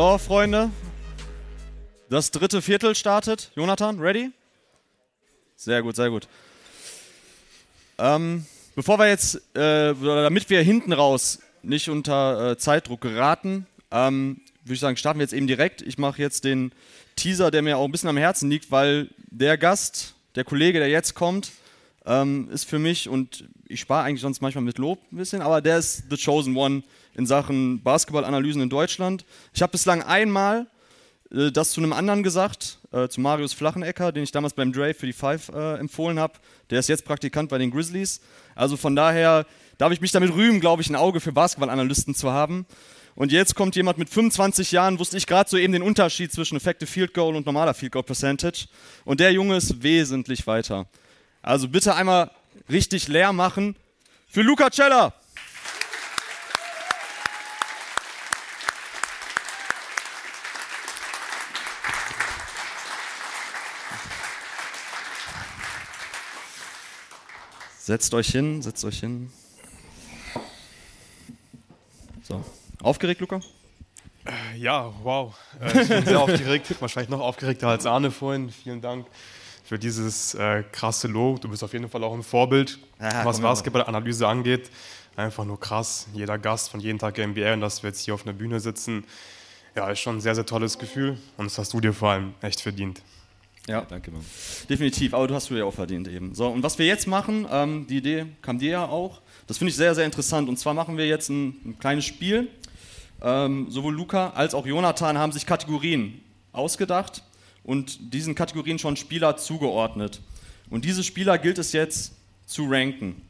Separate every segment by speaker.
Speaker 1: So, Freunde. Das dritte Viertel startet. Jonathan, ready? Sehr gut, sehr gut. Ähm, bevor wir jetzt, äh, damit wir hinten raus nicht unter äh, Zeitdruck geraten, ähm, würde ich sagen, starten wir jetzt eben direkt. Ich mache jetzt den Teaser, der mir auch ein bisschen am Herzen liegt, weil der Gast, der Kollege, der jetzt kommt, ähm, ist für mich, und ich spare eigentlich sonst manchmal mit Lob ein bisschen, aber der ist the chosen one in Sachen Basketballanalysen in Deutschland. Ich habe bislang einmal äh, das zu einem anderen gesagt, äh, zu Marius Flachenecker, den ich damals beim Dre für die Five äh, empfohlen habe. Der ist jetzt Praktikant bei den Grizzlies. Also von daher darf ich mich damit rühmen, glaube ich, ein Auge für Basketballanalysten zu haben. Und jetzt kommt jemand mit 25 Jahren, wusste ich gerade so eben den Unterschied zwischen Effective Field Goal und normaler Field Goal Percentage. Und der Junge ist wesentlich weiter. Also bitte einmal richtig leer machen für Luca Cella. Setzt euch hin, setzt euch hin. So. Aufgeregt, Luca?
Speaker 2: Äh, ja, wow. Äh, ich bin sehr aufgeregt. Wahrscheinlich noch aufgeregter als Arne vorhin. Vielen Dank für dieses äh, krasse Lob. Du bist auf jeden Fall auch ein Vorbild, ja, was Basketballanalyse angeht. Einfach nur krass. Jeder Gast von jeden Tag NBA und dass wir jetzt hier auf einer Bühne sitzen, ja, ist schon ein sehr, sehr tolles Gefühl. Und das hast du dir vor allem echt verdient.
Speaker 1: Ja, danke, Mann. Definitiv, aber du hast du ja auch verdient eben. So, und was wir jetzt machen, ähm, die Idee kam dir ja auch, das finde ich sehr, sehr interessant. Und zwar machen wir jetzt ein, ein kleines Spiel. Ähm, sowohl Luca als auch Jonathan haben sich Kategorien ausgedacht und diesen Kategorien schon Spieler zugeordnet. Und diese Spieler gilt es jetzt zu ranken.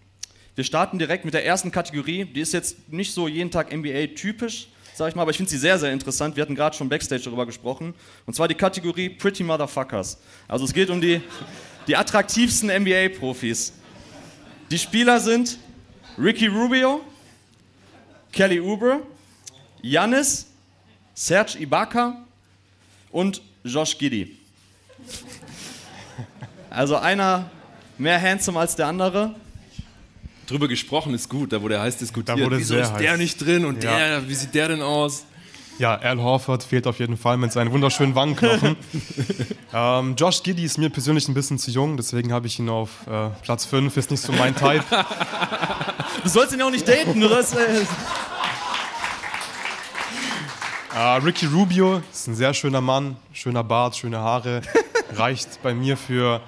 Speaker 1: Wir starten direkt mit der ersten Kategorie. Die ist jetzt nicht so jeden Tag NBA-typisch, sag ich mal, aber ich finde sie sehr, sehr interessant. Wir hatten gerade schon Backstage darüber gesprochen. Und zwar die Kategorie Pretty Motherfuckers. Also es geht um die, die attraktivsten NBA-Profis. Die Spieler sind Ricky Rubio, Kelly Oubre, Janis, Serge Ibaka und Josh Giddy. Also einer mehr handsome als der andere
Speaker 3: drüber gesprochen ist gut, da wurde heiß diskutiert. Da wurde Wieso ist heiß. der nicht drin und ja. der, wie sieht der denn aus?
Speaker 2: Ja, Al Horford fehlt auf jeden Fall mit seinen wunderschönen Wangenknochen. ähm, Josh Giddy ist mir persönlich ein bisschen zu jung, deswegen habe ich ihn auf äh, Platz 5, ist nicht so mein Type.
Speaker 1: du sollst ihn ja auch nicht daten, du sollst... Äh
Speaker 2: Uh, Ricky Rubio ist ein sehr schöner Mann, schöner Bart, schöne Haare. Reicht bei mir für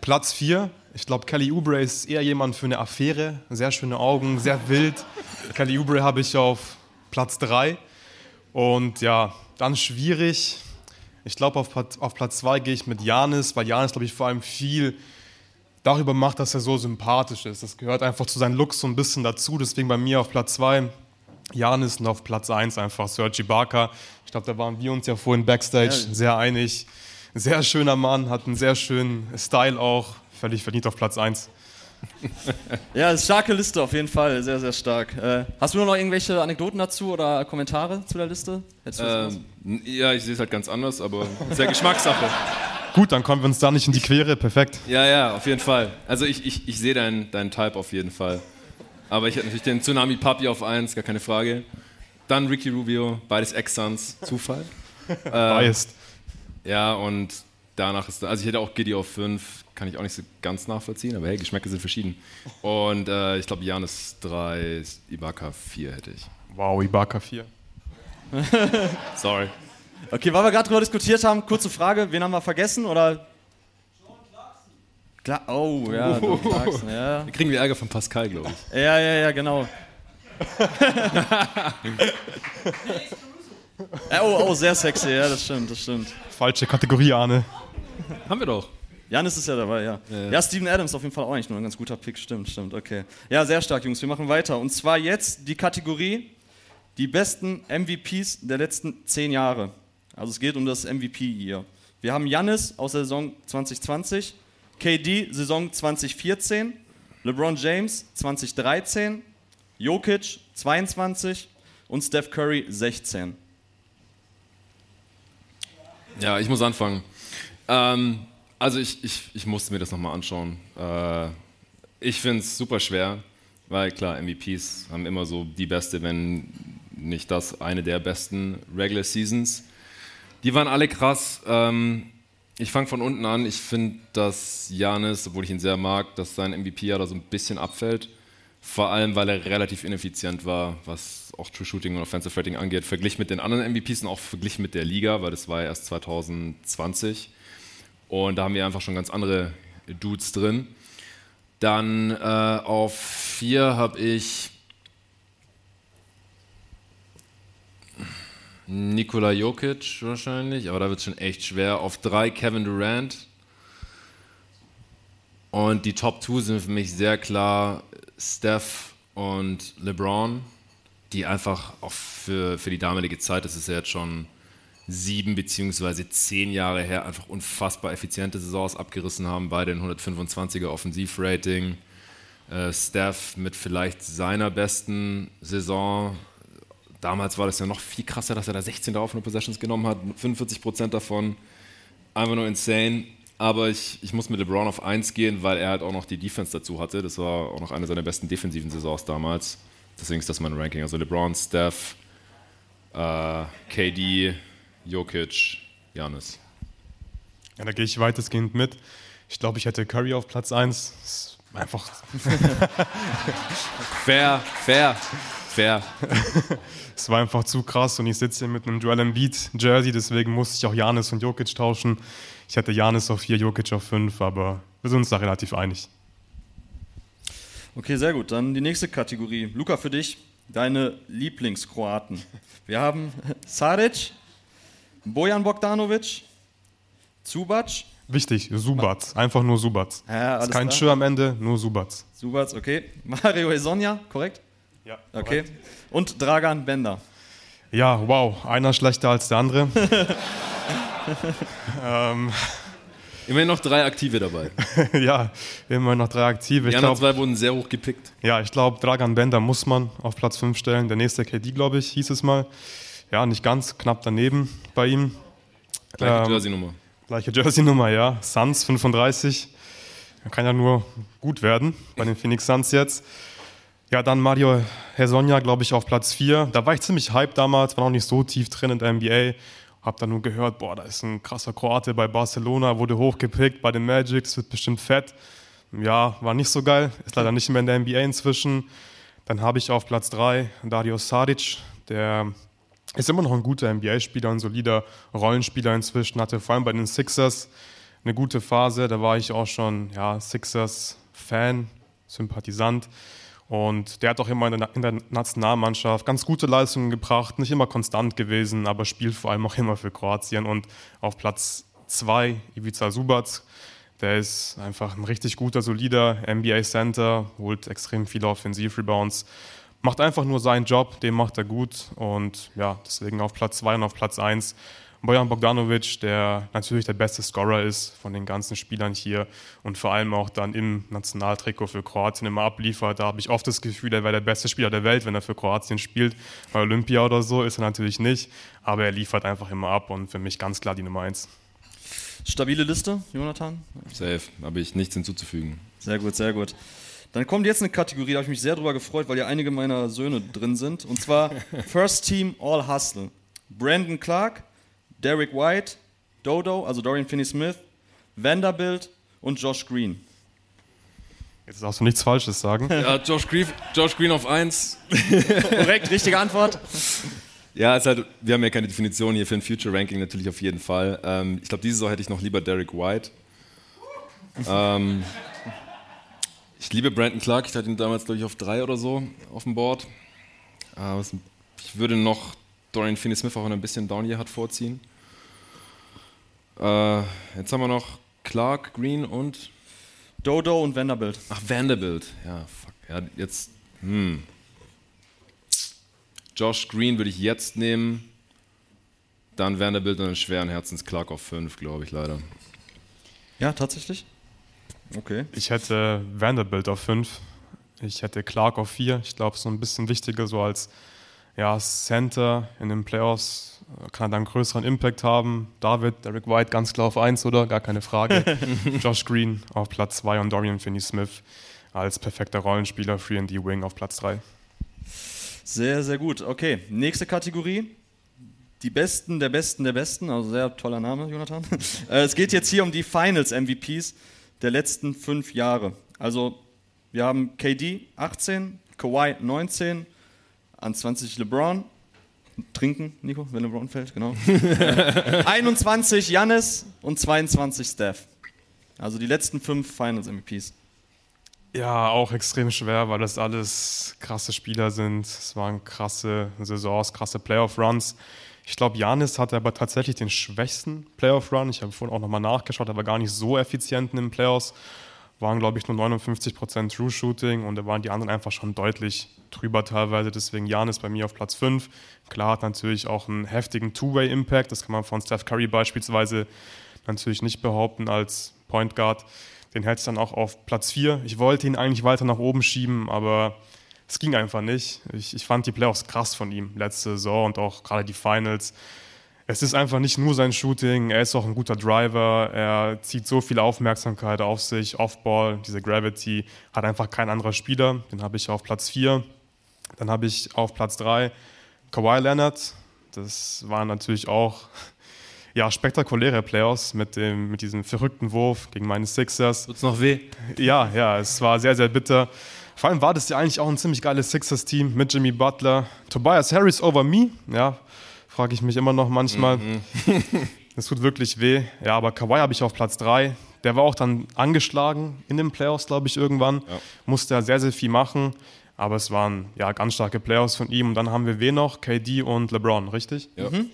Speaker 2: Platz 4. Ich glaube, Kelly Oubre ist eher jemand für eine Affäre. Sehr schöne Augen, sehr wild. Kelly Oubre habe ich auf Platz 3. Und ja, dann schwierig. Ich glaube, auf, auf Platz 2 gehe ich mit Janis, weil Janis, glaube ich, vor allem viel darüber macht, dass er so sympathisch ist. Das gehört einfach zu seinem Look so ein bisschen dazu. Deswegen bei mir auf Platz 2 Janis und auf Platz 1 einfach Sergi Barker. Ich glaube, da waren wir uns ja vorhin backstage ja. sehr einig. Sehr schöner Mann, hat einen sehr schönen Style auch völlig verdient auf Platz 1.
Speaker 1: ja, ist starke Liste auf jeden Fall, sehr, sehr stark. Äh, hast du noch irgendwelche Anekdoten dazu oder Kommentare zu der Liste?
Speaker 3: Ähm, ja, ich sehe es halt ganz anders, aber sehr Geschmackssache.
Speaker 2: Gut, dann kommen wir uns da nicht in die Quere, perfekt.
Speaker 3: Ja, ja, auf jeden Fall. Also ich, ich, ich sehe deinen dein Type auf jeden Fall. Aber ich hätte natürlich den Tsunami Papi auf 1, gar keine Frage. Dann Ricky Rubio, beides Ex-Suns, Zufall.
Speaker 2: äh, Biased.
Speaker 3: Ja, und danach ist, also ich hätte auch Giddy auf 5, kann ich auch nicht so ganz nachvollziehen, aber hey, Geschmäcker sind verschieden. Und äh, ich glaube, Janis 3, Ibaka 4 hätte ich.
Speaker 2: Wow, Ibaka 4.
Speaker 3: Sorry.
Speaker 1: Okay, weil wir gerade darüber diskutiert haben, kurze Frage, wen haben wir vergessen oder? Klar, oh, ja, uh.
Speaker 3: Clarkson, ja. Da kriegen wir Ärger von Pascal, glaube ich.
Speaker 1: Ja, ja, ja, genau. oh, oh, sehr sexy, ja, das stimmt, das stimmt.
Speaker 2: Falsche Kategorie, Arne.
Speaker 3: Haben wir doch.
Speaker 1: Janis ist ja dabei, ja. ja. Ja, Steven Adams auf jeden Fall auch eigentlich nur ein ganz guter Pick, stimmt, stimmt, okay. Ja, sehr stark, Jungs, wir machen weiter. Und zwar jetzt die Kategorie, die besten MVPs der letzten zehn Jahre. Also es geht um das MVP hier. Wir haben Janis aus der Saison 2020, KD Saison 2014, LeBron James 2013, Jokic 22 und Steph Curry 16.
Speaker 3: Ja, ich muss anfangen. Ähm, also ich, ich, ich musste mir das nochmal anschauen. Äh, ich finde es super schwer, weil klar, MVPs haben immer so die Beste, wenn nicht das eine der besten Regular Seasons. Die waren alle krass. Ähm, ich fange von unten an. Ich finde, dass Janis, obwohl ich ihn sehr mag, dass sein MVP-Jahr da so ein bisschen abfällt. Vor allem, weil er relativ ineffizient war, was auch True Shooting und Offensive Rating angeht, verglichen mit den anderen MVPs und auch verglichen mit der Liga, weil das war ja erst 2020. Und da haben wir einfach schon ganz andere Dudes drin. Dann äh, auf vier habe ich Nikola Jokic wahrscheinlich, aber da wird es schon echt schwer. Auf drei Kevin Durant. Und die Top 2 sind für mich sehr klar Steph und LeBron, die einfach auch für, für die damalige Zeit, das ist ja jetzt schon sieben beziehungsweise zehn Jahre her, einfach unfassbar effiziente Saisons abgerissen haben. Beide ein 125er Offensivrating. Äh, Steph mit vielleicht seiner besten Saison. Damals war das ja noch viel krasser, dass er da 16 Offene Possessions genommen hat, 45 Prozent davon. Einfach nur insane. Aber ich, ich muss mit LeBron auf 1 gehen, weil er halt auch noch die Defense dazu hatte. Das war auch noch eine seiner besten defensiven Saisons damals. Deswegen ist das mein Ranking. Also LeBron, Steph, äh, KD, Jokic, Janis.
Speaker 2: Ja, da gehe ich weitestgehend mit. Ich glaube, ich hätte Curry auf Platz 1. Einfach.
Speaker 3: fair, fair, fair.
Speaker 2: es war einfach zu krass und ich sitze hier mit einem Joel Embiid Jersey, deswegen musste ich auch Janis und Jokic tauschen. Ich hatte Janis auf 4, Jokic auf 5, aber wir sind uns da relativ einig.
Speaker 1: Okay, sehr gut. Dann die nächste Kategorie. Luca, für dich, deine Lieblingskroaten. Wir haben Saric, Bojan Bogdanovic, Zubac.
Speaker 2: Wichtig, Subac. Einfach nur Subac. Ja, ist kein Schür am Ende, nur Subac.
Speaker 1: Subac, okay. Mario Esonja, korrekt?
Speaker 2: Ja.
Speaker 1: Okay. Korrekt. Und Dragan Bender.
Speaker 2: Ja, wow. Einer schlechter als der andere.
Speaker 3: ähm. Immerhin noch drei Aktive dabei.
Speaker 2: ja, immerhin noch drei Aktive.
Speaker 3: Die anderen zwei wurden sehr hoch gepickt.
Speaker 2: Ja, ich glaube, Dragan Bender muss man auf Platz 5 stellen. Der nächste KD, glaube ich, hieß es mal. Ja, nicht ganz, knapp daneben bei ihm.
Speaker 3: Gleiche ähm, Jersey-Nummer.
Speaker 2: Gleiche Jersey-Nummer, ja. Suns 35. Kann ja nur gut werden bei den Phoenix Suns jetzt. Ja, dann Mario Hesonja, glaube ich, auf Platz 4. Da war ich ziemlich hyped damals, war noch nicht so tief drin in der NBA. Hab dann nur gehört, boah, da ist ein krasser Kroate bei Barcelona, wurde hochgepickt bei den Magics, wird bestimmt fett. Ja, war nicht so geil, ist leider nicht mehr in der NBA inzwischen. Dann habe ich auf Platz 3 Dario Saric, der ist immer noch ein guter NBA-Spieler, ein solider Rollenspieler inzwischen, hatte vor allem bei den Sixers eine gute Phase. Da war ich auch schon ja, Sixers-Fan, Sympathisant. Und der hat auch immer in der, in der, Nationalmannschaft ganz gute Leistungen gebracht, nicht immer konstant gewesen, aber spielt vor allem auch immer für Kroatien. Und auf Platz 2 Ivica Subac, der ist einfach ein richtig guter, solider NBA-Center, holt extrem viele Offensiv-Rebounds macht einfach nur seinen Job, den macht er gut und ja, deswegen auf Platz 2 und auf Platz 1 Bojan Bogdanovic, der natürlich der beste Scorer ist von den ganzen Spielern hier und vor allem auch dann im Nationaltrikot für Kroatien immer abliefert. Da habe ich oft das Gefühl, er wäre der beste Spieler der Welt, wenn er für Kroatien spielt. Bei Olympia oder so ist er natürlich nicht, aber er liefert einfach immer ab und für mich ganz klar die Nummer 1.
Speaker 1: Stabile Liste, Jonathan?
Speaker 3: Safe, habe ich nichts hinzuzufügen.
Speaker 1: Sehr gut, sehr gut. Dann kommt jetzt eine Kategorie, da habe ich mich sehr drüber gefreut, weil ja einige meiner Söhne drin sind. Und zwar First Team All Hustle. Brandon Clark, Derek White, Dodo, also Dorian Finney-Smith, Vanderbilt und Josh Green.
Speaker 2: Jetzt darfst du nichts Falsches sagen.
Speaker 3: Ja, Josh Green, Josh Green auf 1.
Speaker 1: Korrekt, richtige Antwort.
Speaker 3: Ja, ist halt, wir haben ja keine Definition hier für ein Future Ranking natürlich auf jeden Fall. Ähm, ich glaube, diese Saison hätte ich noch lieber Derek White. Ähm, ich liebe Brandon Clark, ich hatte ihn damals, glaube ich, auf drei oder so auf dem Board. Aber ich würde noch Dorian Finney-Smith auch ein bisschen down hier hat vorziehen. Äh, jetzt haben wir noch Clark, Green und
Speaker 1: Dodo und Vanderbilt.
Speaker 3: Ach, Vanderbilt. Ja, fuck. Ja, jetzt. Hm. Josh Green würde ich jetzt nehmen. Dann Vanderbilt und einen schweren Herzens Clark auf 5, glaube ich, leider.
Speaker 1: Ja, tatsächlich? Okay.
Speaker 2: Ich hätte Vanderbilt auf 5. Ich hätte Clark auf 4. Ich glaube, so ein bisschen wichtiger, so als ja, Center in den Playoffs kann er dann einen größeren Impact haben. David, Derek White ganz klar auf 1, oder? Gar keine Frage. Josh Green auf Platz 2 und Dorian Finney-Smith als perfekter Rollenspieler, Free and D Wing auf Platz 3.
Speaker 1: Sehr, sehr gut. Okay, nächste Kategorie. Die Besten der Besten der Besten. Also sehr toller Name, Jonathan. Äh, es geht jetzt hier um die Finals-MVPs der letzten fünf Jahre. Also wir haben KD 18, Kawhi 19, an 20 LeBron. Trinken, Nico, wenn LeBron fällt, genau. 21 Jannis und 22 Steph. Also die letzten fünf Finals-MVPs.
Speaker 2: Ja, auch extrem schwer, weil das alles krasse Spieler sind. Es waren krasse Saisons, krasse Playoff-Runs. Ich glaube, Janis hatte aber tatsächlich den schwächsten Playoff-Run. Ich habe vorhin auch nochmal nachgeschaut, er war gar nicht so effizient in den Playoffs. Waren, glaube ich, nur 59% True-Shooting und da waren die anderen einfach schon deutlich drüber teilweise. Deswegen Janis bei mir auf Platz 5. Klar hat natürlich auch einen heftigen Two-Way-Impact. Das kann man von Steph Curry beispielsweise natürlich nicht behaupten als Point Guard. Den hätte ich dann auch auf Platz 4. Ich wollte ihn eigentlich weiter nach oben schieben, aber es ging einfach nicht. Ich, ich fand die Playoffs krass von ihm letzte Saison und auch gerade die Finals. Es ist einfach nicht nur sein Shooting, er ist auch ein guter Driver, er zieht so viel Aufmerksamkeit auf sich, Offball, diese Gravity, hat einfach kein anderer Spieler. Den habe ich auf Platz 4. Dann habe ich auf Platz 3 Kawhi Leonard. Das war natürlich auch ja, spektakuläre Playoffs mit, dem, mit diesem verrückten Wurf gegen meine Sixers.
Speaker 3: Tut's noch weh?
Speaker 2: Ja, ja, es war sehr, sehr bitter. Vor allem war das ja eigentlich auch ein ziemlich geiles Sixers-Team mit Jimmy Butler. Tobias Harris over me, ja, frage ich mich immer noch manchmal. Mhm. Das tut wirklich weh. Ja, aber Kawhi habe ich auf Platz 3. Der war auch dann angeschlagen in den Playoffs, glaube ich, irgendwann. Ja. Musste ja sehr, sehr viel machen. Aber es waren ja ganz starke Playoffs von ihm. Und dann haben wir wen noch? KD und LeBron, richtig?
Speaker 3: Ja. Mhm.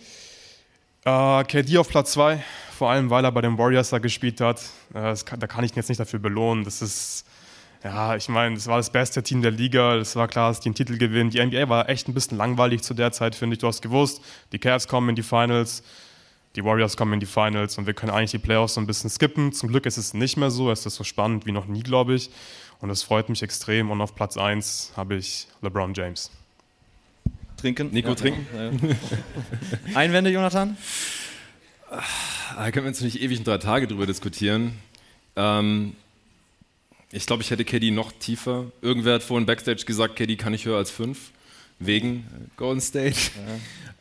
Speaker 2: Uh, äh, KD auf Platz 2, vor allem weil er bei den Warriors da gespielt hat. Uh, kann, da kann ich ihn jetzt nicht dafür belohnen. Das ist, ja, ich meine, das war das beste Team der Liga. Es war klar, dass die einen Titel gewinnen. Die NBA war echt ein bisschen langweilig zu der Zeit, finde ich. Du hast gewusst, die Cavs kommen in die Finals, die Warriors kommen in die Finals und wir können eigentlich die Playoffs so ein bisschen skippen. Zum Glück ist es nicht mehr so. Es ist so spannend wie noch nie, glaube ich. Und das freut mich extrem. Und auf Platz 1 habe ich LeBron James.
Speaker 1: Trinken.
Speaker 3: Nico, ja, trinken.
Speaker 1: Ja. Einwände, Jonathan?
Speaker 3: Da können wir jetzt nicht ewig in drei Tage drüber diskutieren. Ähm, ich glaube, ich hätte KD noch tiefer. Irgendwer hat vorhin Backstage gesagt, KD kann ich höher als fünf. Wegen Golden State.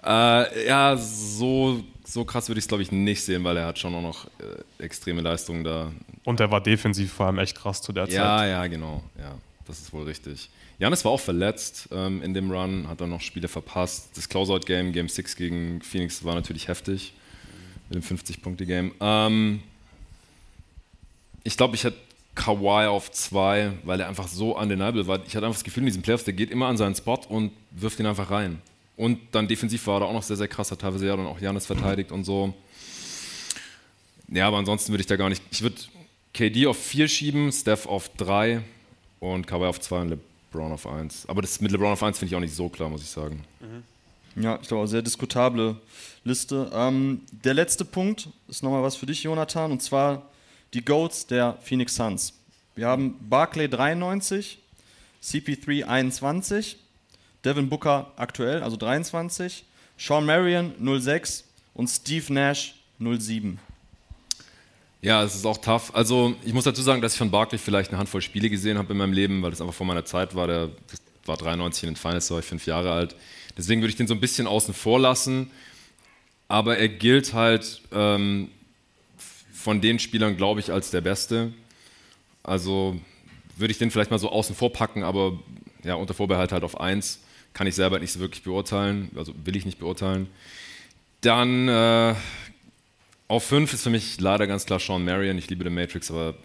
Speaker 3: Ja, äh, ja so, so krass würde ich es, glaube ich, nicht sehen, weil er hat schon auch noch äh, extreme Leistungen da.
Speaker 2: Und er war defensiv vor allem echt krass zu der Zeit.
Speaker 3: Ja, ja, genau. Ja, das ist wohl richtig. Janis war auch verletzt ähm, in dem Run, hat dann noch Spiele verpasst. Das Closeout-Game, Game 6 gegen Phoenix, war natürlich heftig mit dem 50-Punkte-Game. Ähm, ich glaube, ich hätte Kawhi auf 2, weil er einfach so undeniable war. Ich hatte einfach das Gefühl, in diesen Playoffs, der geht immer an seinen Spot und wirft ihn einfach rein. Und dann defensiv war er auch noch sehr, sehr krass, hat teilweise ja dann auch Janis verteidigt und so. Ja, aber ansonsten würde ich da gar nicht. Ich würde KD auf 4 schieben, Steph auf 3 und Kawhi auf 2 und LeBron auf 1. Aber das mit LeBron auf 1 finde ich auch nicht so klar, muss ich sagen.
Speaker 1: Mhm. Ja, ich glaube, sehr diskutable Liste. Ähm, der letzte Punkt ist nochmal was für dich, Jonathan, und zwar die Goats der Phoenix Suns. Wir haben Barclay 93, CP3 21, Devin Booker aktuell, also 23, Sean Marion 06 und Steve Nash 07.
Speaker 3: Ja, es ist auch tough. Also ich muss dazu sagen, dass ich von Barkley vielleicht eine Handvoll Spiele gesehen habe in meinem Leben, weil das einfach vor meiner Zeit war. Der war 93 in den Finals, da war ich fünf Jahre alt. Deswegen würde ich den so ein bisschen außen vor lassen. Aber er gilt halt ähm, von den Spielern, glaube ich, als der Beste. Also würde ich den vielleicht mal so außen vor packen, aber ja, unter Vorbehalt halt auf eins. Kann ich selber nicht so wirklich beurteilen, also will ich nicht beurteilen. Dann äh, auf 5 ist für mich leider ganz klar Sean Marion. Ich liebe The Matrix, aber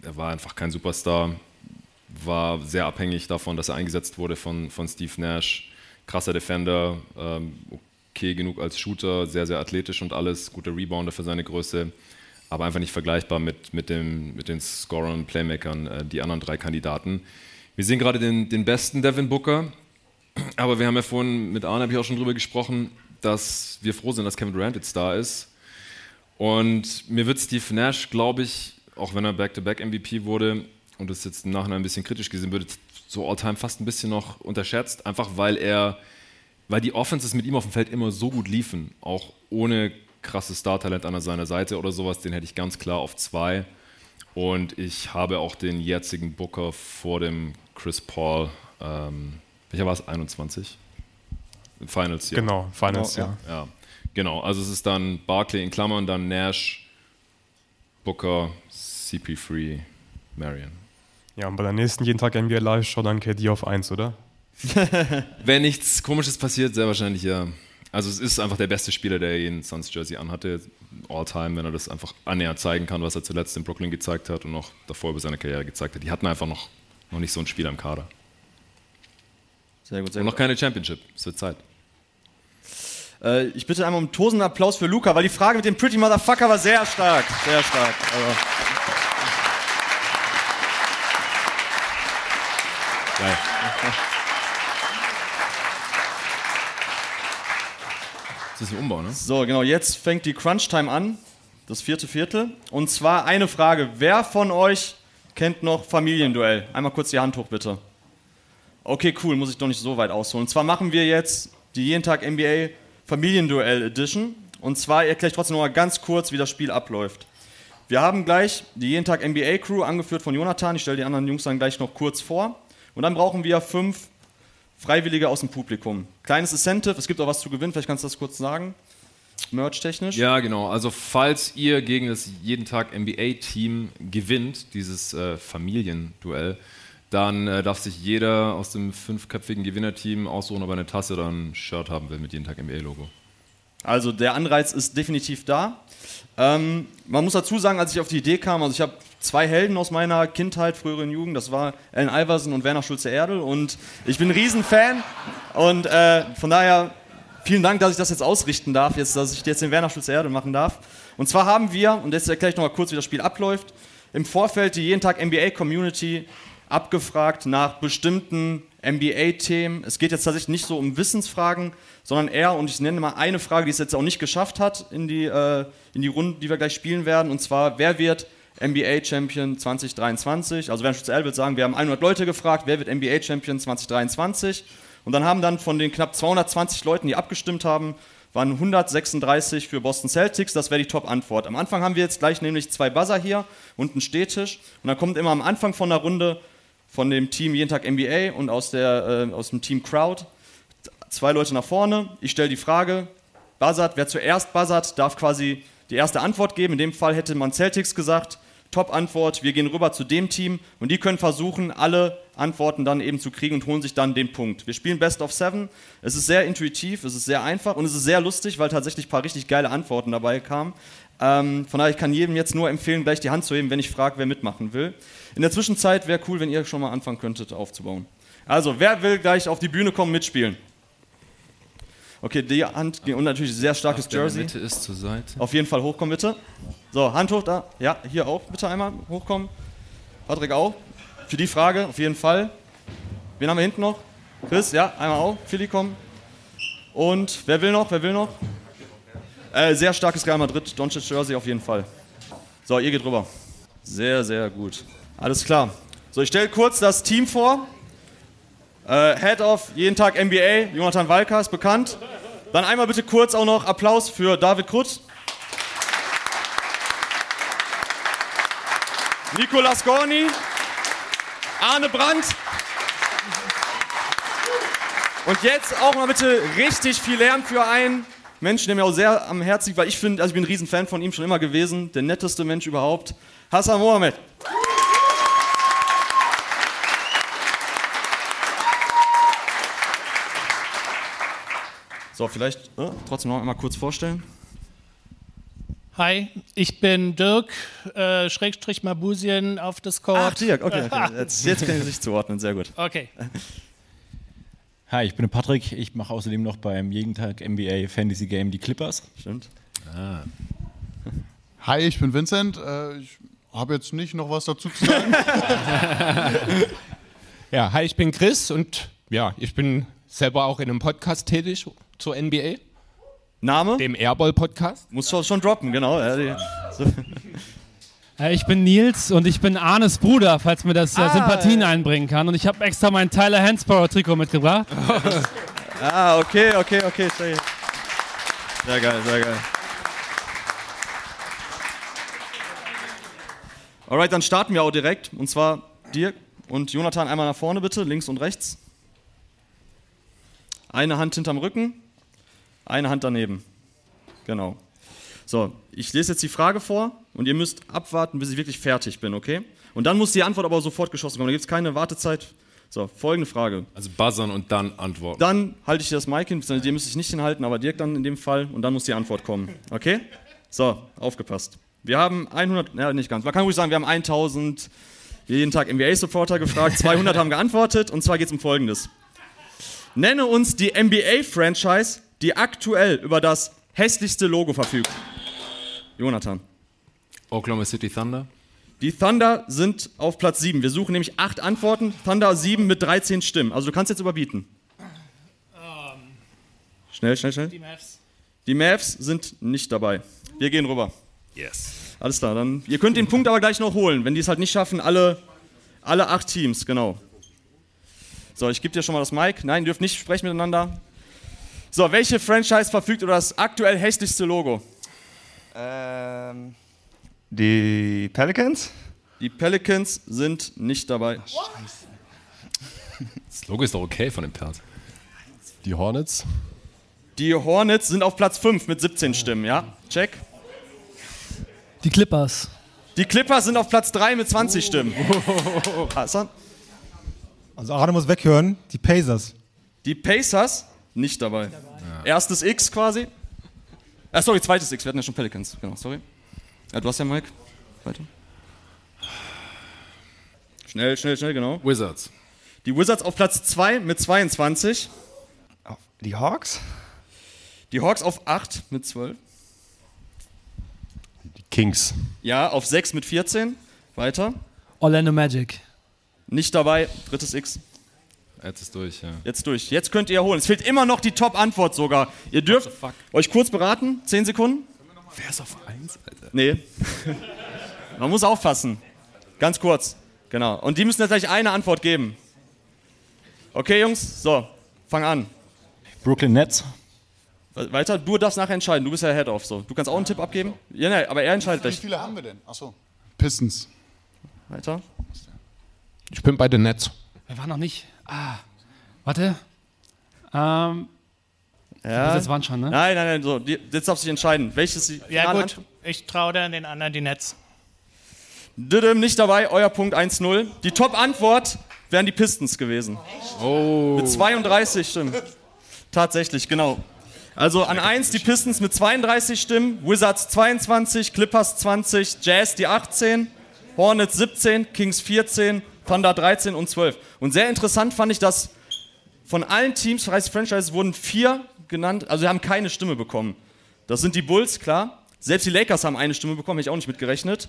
Speaker 3: er war einfach kein Superstar. War sehr abhängig davon, dass er eingesetzt wurde von, von Steve Nash. Krasser Defender, ähm, okay genug als Shooter, sehr, sehr athletisch und alles. Guter Rebounder für seine Größe. Aber einfach nicht vergleichbar mit, mit, dem, mit den Scorern und Playmakern, äh, die anderen drei Kandidaten. Wir sehen gerade den, den besten Devin Booker. Aber wir haben ja vorhin mit Arne, habe ich auch schon drüber gesprochen, dass wir froh sind, dass Kevin Durant jetzt da ist und mir wird Steve Nash, glaube ich, auch wenn er Back-to-Back-MVP wurde und das jetzt im Nachhinein ein bisschen kritisch gesehen wird, so all-time fast ein bisschen noch unterschätzt, einfach weil er, weil die Offenses mit ihm auf dem Feld immer so gut liefen, auch ohne krasses Star-Talent an seiner Seite oder sowas, den hätte ich ganz klar auf zwei. Und ich habe auch den jetzigen Booker vor dem Chris Paul, ähm, welcher war es, 21? Finals, ja.
Speaker 2: Genau, Finals,
Speaker 1: Genau,
Speaker 2: ja.
Speaker 3: Ja, genau. Also es ist dann Barkley in Klammern, dann Nash, Booker, CP3, Marion.
Speaker 2: Ja, und bei der nächsten jeden Tag NBA Live schaut dann KD auf 1, oder?
Speaker 3: Wenn nichts Komisches passiert, sehr wahrscheinlich ja. Also es ist einfach der beste Spieler, der jeden Suns Jersey anhatte, all time, wenn er das einfach annähernd zeigen kann, was er zuletzt in Brooklyn gezeigt hat und noch davor über seine Karriere gezeigt hat. Die hatten einfach noch, noch nicht so einen Spieler im Kader.
Speaker 1: Sehr gut, sehr
Speaker 3: Und
Speaker 1: gut.
Speaker 3: noch keine Championship. Es wird Zeit.
Speaker 1: Äh, ich bitte einmal um tosenden Applaus für Luca, weil die Frage mit dem Pretty Motherfucker war sehr stark. Sehr stark. Also,
Speaker 3: Geil. Das ist ein Umbau, ne?
Speaker 1: so, genau, jetzt fängt die Crunch-Time an. Das vierte Viertel. Und zwar eine Frage. Wer von euch kennt noch Familienduell? Einmal kurz die Hand hoch, bitte. Okay, cool, muss ich doch nicht so weit ausholen. Und zwar machen wir jetzt die jeden Tag NBA Familienduell Edition. Und zwar erkläre ich trotzdem noch mal ganz kurz, wie das Spiel abläuft. Wir haben gleich die jeden Tag NBA Crew, angeführt von Jonathan. Ich stelle die anderen Jungs dann gleich noch kurz vor. Und dann brauchen wir fünf Freiwillige aus dem Publikum. Kleines Incentive, es gibt auch was zu gewinnen, vielleicht kannst du das kurz sagen. Merch-technisch.
Speaker 3: Ja, genau. Also falls ihr gegen das jeden Tag NBA-Team gewinnt, dieses äh, Familienduell, dann äh, darf sich jeder aus dem fünfköpfigen Gewinnerteam aussuchen, ob er eine Tasse oder ein Shirt haben will mit jeden Tag NBA-Logo.
Speaker 1: Also der Anreiz ist definitiv da. Ähm, man muss dazu sagen, als ich auf die Idee kam, also ich habe zwei Helden aus meiner Kindheit, früheren Jugend, das war Allen Iverson und Werner Schulze-Erdel und ich bin ein Riesenfan und äh, von daher vielen Dank, dass ich das jetzt ausrichten darf, jetzt, dass ich jetzt den Werner Schulze-Erdel machen darf. Und zwar haben wir, und jetzt erkläre ich nochmal kurz, wie das Spiel abläuft, im Vorfeld die jeden Tag NBA-Community abgefragt nach bestimmten NBA-Themen. Es geht jetzt tatsächlich nicht so um Wissensfragen, sondern eher, und ich nenne mal eine Frage, die es jetzt auch nicht geschafft hat in die, äh, in die Runden, die wir gleich spielen werden, und zwar, wer wird NBA-Champion 2023? Also Werner Schulze-Erdel wird sagen, wir haben 100 Leute gefragt, wer wird NBA-Champion 2023? Und dann haben dann von den knapp 220 Leuten, die abgestimmt haben, waren 136 für Boston Celtics. Das wäre die Top-Antwort. Am Anfang haben wir jetzt gleich nämlich zwei Buzzer hier und einen Stehtisch. Und dann kommt immer am Anfang von der Runde von dem Team Jeden Tag NBA und aus, der, äh, aus dem Team Crowd zwei Leute nach vorne. Ich stelle die Frage, buzzert, wer zuerst buzzert, darf quasi die erste Antwort geben. In dem Fall hätte man Celtics gesagt. Top-Antwort, wir gehen rüber zu dem Team und die können versuchen, alle Antworten dann eben zu kriegen und holen sich dann den Punkt. Wir spielen Best of Seven. Es ist sehr intuitiv, es ist sehr einfach und es ist sehr lustig, weil tatsächlich ein paar richtig geile Antworten dabei kamen. Ähm, von daher ich kann jedem jetzt nur empfehlen, gleich die Hand zu heben, wenn ich frage, wer mitmachen will. In der Zwischenzeit wäre cool, wenn ihr schon mal anfangen könntet aufzubauen. Also, wer will gleich auf die Bühne kommen, mitspielen? Okay, die Hand und natürlich sehr starkes
Speaker 3: in
Speaker 1: Jersey.
Speaker 3: Mitte ist zur Seite.
Speaker 1: Auf jeden Fall hochkommen, bitte. So, Hand hoch da. Ja, hier auch bitte einmal hochkommen. Patrick auch. Für die Frage, auf jeden Fall. Wen haben wir hinten noch? Chris, ja, einmal auch. Philly kommen. Und wer will noch? Wer will noch? Äh, sehr starkes Real Madrid, Doncic Jersey auf jeden Fall. So, ihr geht rüber. Sehr, sehr gut. Alles klar. So, ich stelle kurz das Team vor. Äh, Head of jeden Tag NBA, Jonathan Walker ist bekannt. Dann einmal bitte kurz auch noch Applaus für David Krutt. Nicolas Gorni. Arne Brandt. Und jetzt auch mal bitte richtig viel Lärm für einen Menschen, der mir auch sehr am Herzen liegt, weil ich finde, also ich bin ein Riesenfan von ihm schon immer gewesen, der netteste Mensch überhaupt. Hassan Mohamed. So, vielleicht äh, trotzdem noch einmal kurz vorstellen.
Speaker 4: Hi, ich bin Dirk, äh, Schrägstrich Mabusien auf Discord.
Speaker 1: Ach, Dirk, okay, okay. Jetzt, jetzt kann ich sich zuordnen, sehr gut.
Speaker 4: Okay.
Speaker 5: Hi, ich bin Patrick. Ich mache außerdem noch beim jeden Tag NBA Fantasy Game die Clippers.
Speaker 1: Stimmt.
Speaker 6: Hi, ich bin Vincent. Äh, ich habe jetzt nicht noch was dazu zu sagen.
Speaker 7: Ja, hi, ich bin Chris und ja, ich bin selber auch in einem Podcast tätig zur NBA,
Speaker 1: Name?
Speaker 7: dem Airball Podcast.
Speaker 1: Muss schon, schon droppen, genau.
Speaker 8: Äh, Ich bin Nils und ich bin Arnes Bruder, falls mir das äh,
Speaker 1: Ah,
Speaker 8: Sympathien einbringen kann. Und ich habe extra mein Tyler Hansborough Trikot mitgebracht.
Speaker 1: Ah, okay, okay, okay. Sehr, sehr geil, sehr geil. Alright, dann starten wir auch direkt. Und zwar Dirk und Jonathan einmal nach vorne bitte, links und rechts. Eine Hand hinterm Rücken, eine Hand daneben. Genau. So, ich lese jetzt die Frage vor und ihr müsst abwarten, bis ich wirklich fertig bin, okay? Und dann muss die Antwort aber sofort geschossen kommen. Da gibt es keine Wartezeit. So, folgende Frage.
Speaker 3: Also buzzern und dann antworten.
Speaker 1: Dann halte ich dir das Mic hin, dir müsste ich nicht hinhalten, aber Dirk dann in dem Fall und dann muss die Antwort kommen. Okay? So, aufgepasst. Wir haben 100, ja nicht ganz, man kann ruhig sagen, wir haben 1000 jeden Tag NBA-Supporter gefragt, 200 haben geantwortet und zwar geht es um Folgendes. Nenne uns die NBA-Franchise, die aktuell über das hässlichste Logo verfügt. Jonathan.
Speaker 3: Oklahoma City Thunder.
Speaker 1: Die Thunder sind auf Platz 7. Wir suchen nämlich 8 Antworten. Thunder 7 mit 13 Stimmen. Also du kannst jetzt überbieten. Schnell, schnell, schnell.
Speaker 4: Die Mavs.
Speaker 1: Die Mavs sind nicht dabei. Wir gehen rüber.
Speaker 3: Yes.
Speaker 1: Alles klar, dann. Ihr könnt den Punkt aber gleich noch holen. Wenn die es halt nicht schaffen, alle, alle acht Teams, genau. So, ich gebe dir schon mal das Mic. Nein, ihr dürft nicht sprechen miteinander. So, welche Franchise verfügt über das aktuell hässlichste Logo?
Speaker 9: Ähm, die Pelicans?
Speaker 1: Die Pelicans sind nicht dabei.
Speaker 3: Das Logo ist doch okay von dem Pert.
Speaker 2: Die Hornets.
Speaker 1: Die Hornets sind auf Platz 5 mit 17 Stimmen, ja? Check.
Speaker 8: Die Clippers.
Speaker 1: Die Clippers sind auf Platz 3 mit 20 Stimmen. Hassan?
Speaker 10: Also Arne muss weghören, die Pacers.
Speaker 1: Die Pacers nicht dabei. Erstes X quasi. Ah, sorry, zweites X. Wir hatten ja schon Pelicans. Genau, sorry. Ja, du hast ja Mike. Weiter. Schnell, schnell, schnell, genau.
Speaker 3: Wizards.
Speaker 1: Die Wizards auf Platz 2 mit 22.
Speaker 9: Die Hawks?
Speaker 1: Die Hawks auf 8 mit 12.
Speaker 2: Die Kings.
Speaker 1: Ja, auf 6 mit 14. Weiter.
Speaker 8: Orlando Magic.
Speaker 1: Nicht dabei. Drittes X.
Speaker 3: Jetzt ist durch, ja.
Speaker 1: Jetzt durch. Jetzt könnt ihr holen. Es fehlt immer noch die Top-Antwort sogar. Ihr dürft euch kurz beraten. 10 Sekunden.
Speaker 3: Wer ist auf 1, Alter?
Speaker 1: Nee. Man muss aufpassen. Ganz kurz. Genau. Und die müssen jetzt gleich eine Antwort geben. Okay, Jungs? So, fang an.
Speaker 5: Brooklyn Nets.
Speaker 1: We- Weiter, du darfst nachher entscheiden. Du bist ja Head-Off. So. Du kannst auch einen Tipp abgeben? Ja, nee, aber er entscheidet
Speaker 6: Wie
Speaker 1: gleich.
Speaker 6: viele haben wir denn? Achso.
Speaker 2: Pistons.
Speaker 1: Weiter.
Speaker 7: Ich bin bei den Nets.
Speaker 8: Wer war noch nicht? Ah, warte. Ähm,
Speaker 1: Ja.
Speaker 8: das waren schon, ne?
Speaker 1: Nein, nein, nein. So, die, jetzt darfst du dich entscheiden. Welches die
Speaker 4: Ja gut, ich traue dann den anderen die Netz.
Speaker 1: Düdüm nicht dabei, euer Punkt 1-0. Die Top-Antwort wären die Pistons gewesen.
Speaker 3: Oh.
Speaker 1: Mit 32 Stimmen. Tatsächlich, genau. Also an 1 die Pistons mit 32 Stimmen, Wizards 22, Clippers 20, Jazz die 18, Hornets 17, Kings 14, Thunder 13 und 12. Und sehr interessant fand ich, dass von allen Teams, 30 Franchises, wurden vier genannt, also sie haben keine Stimme bekommen. Das sind die Bulls, klar. Selbst die Lakers haben eine Stimme bekommen, hätte ich auch nicht mitgerechnet.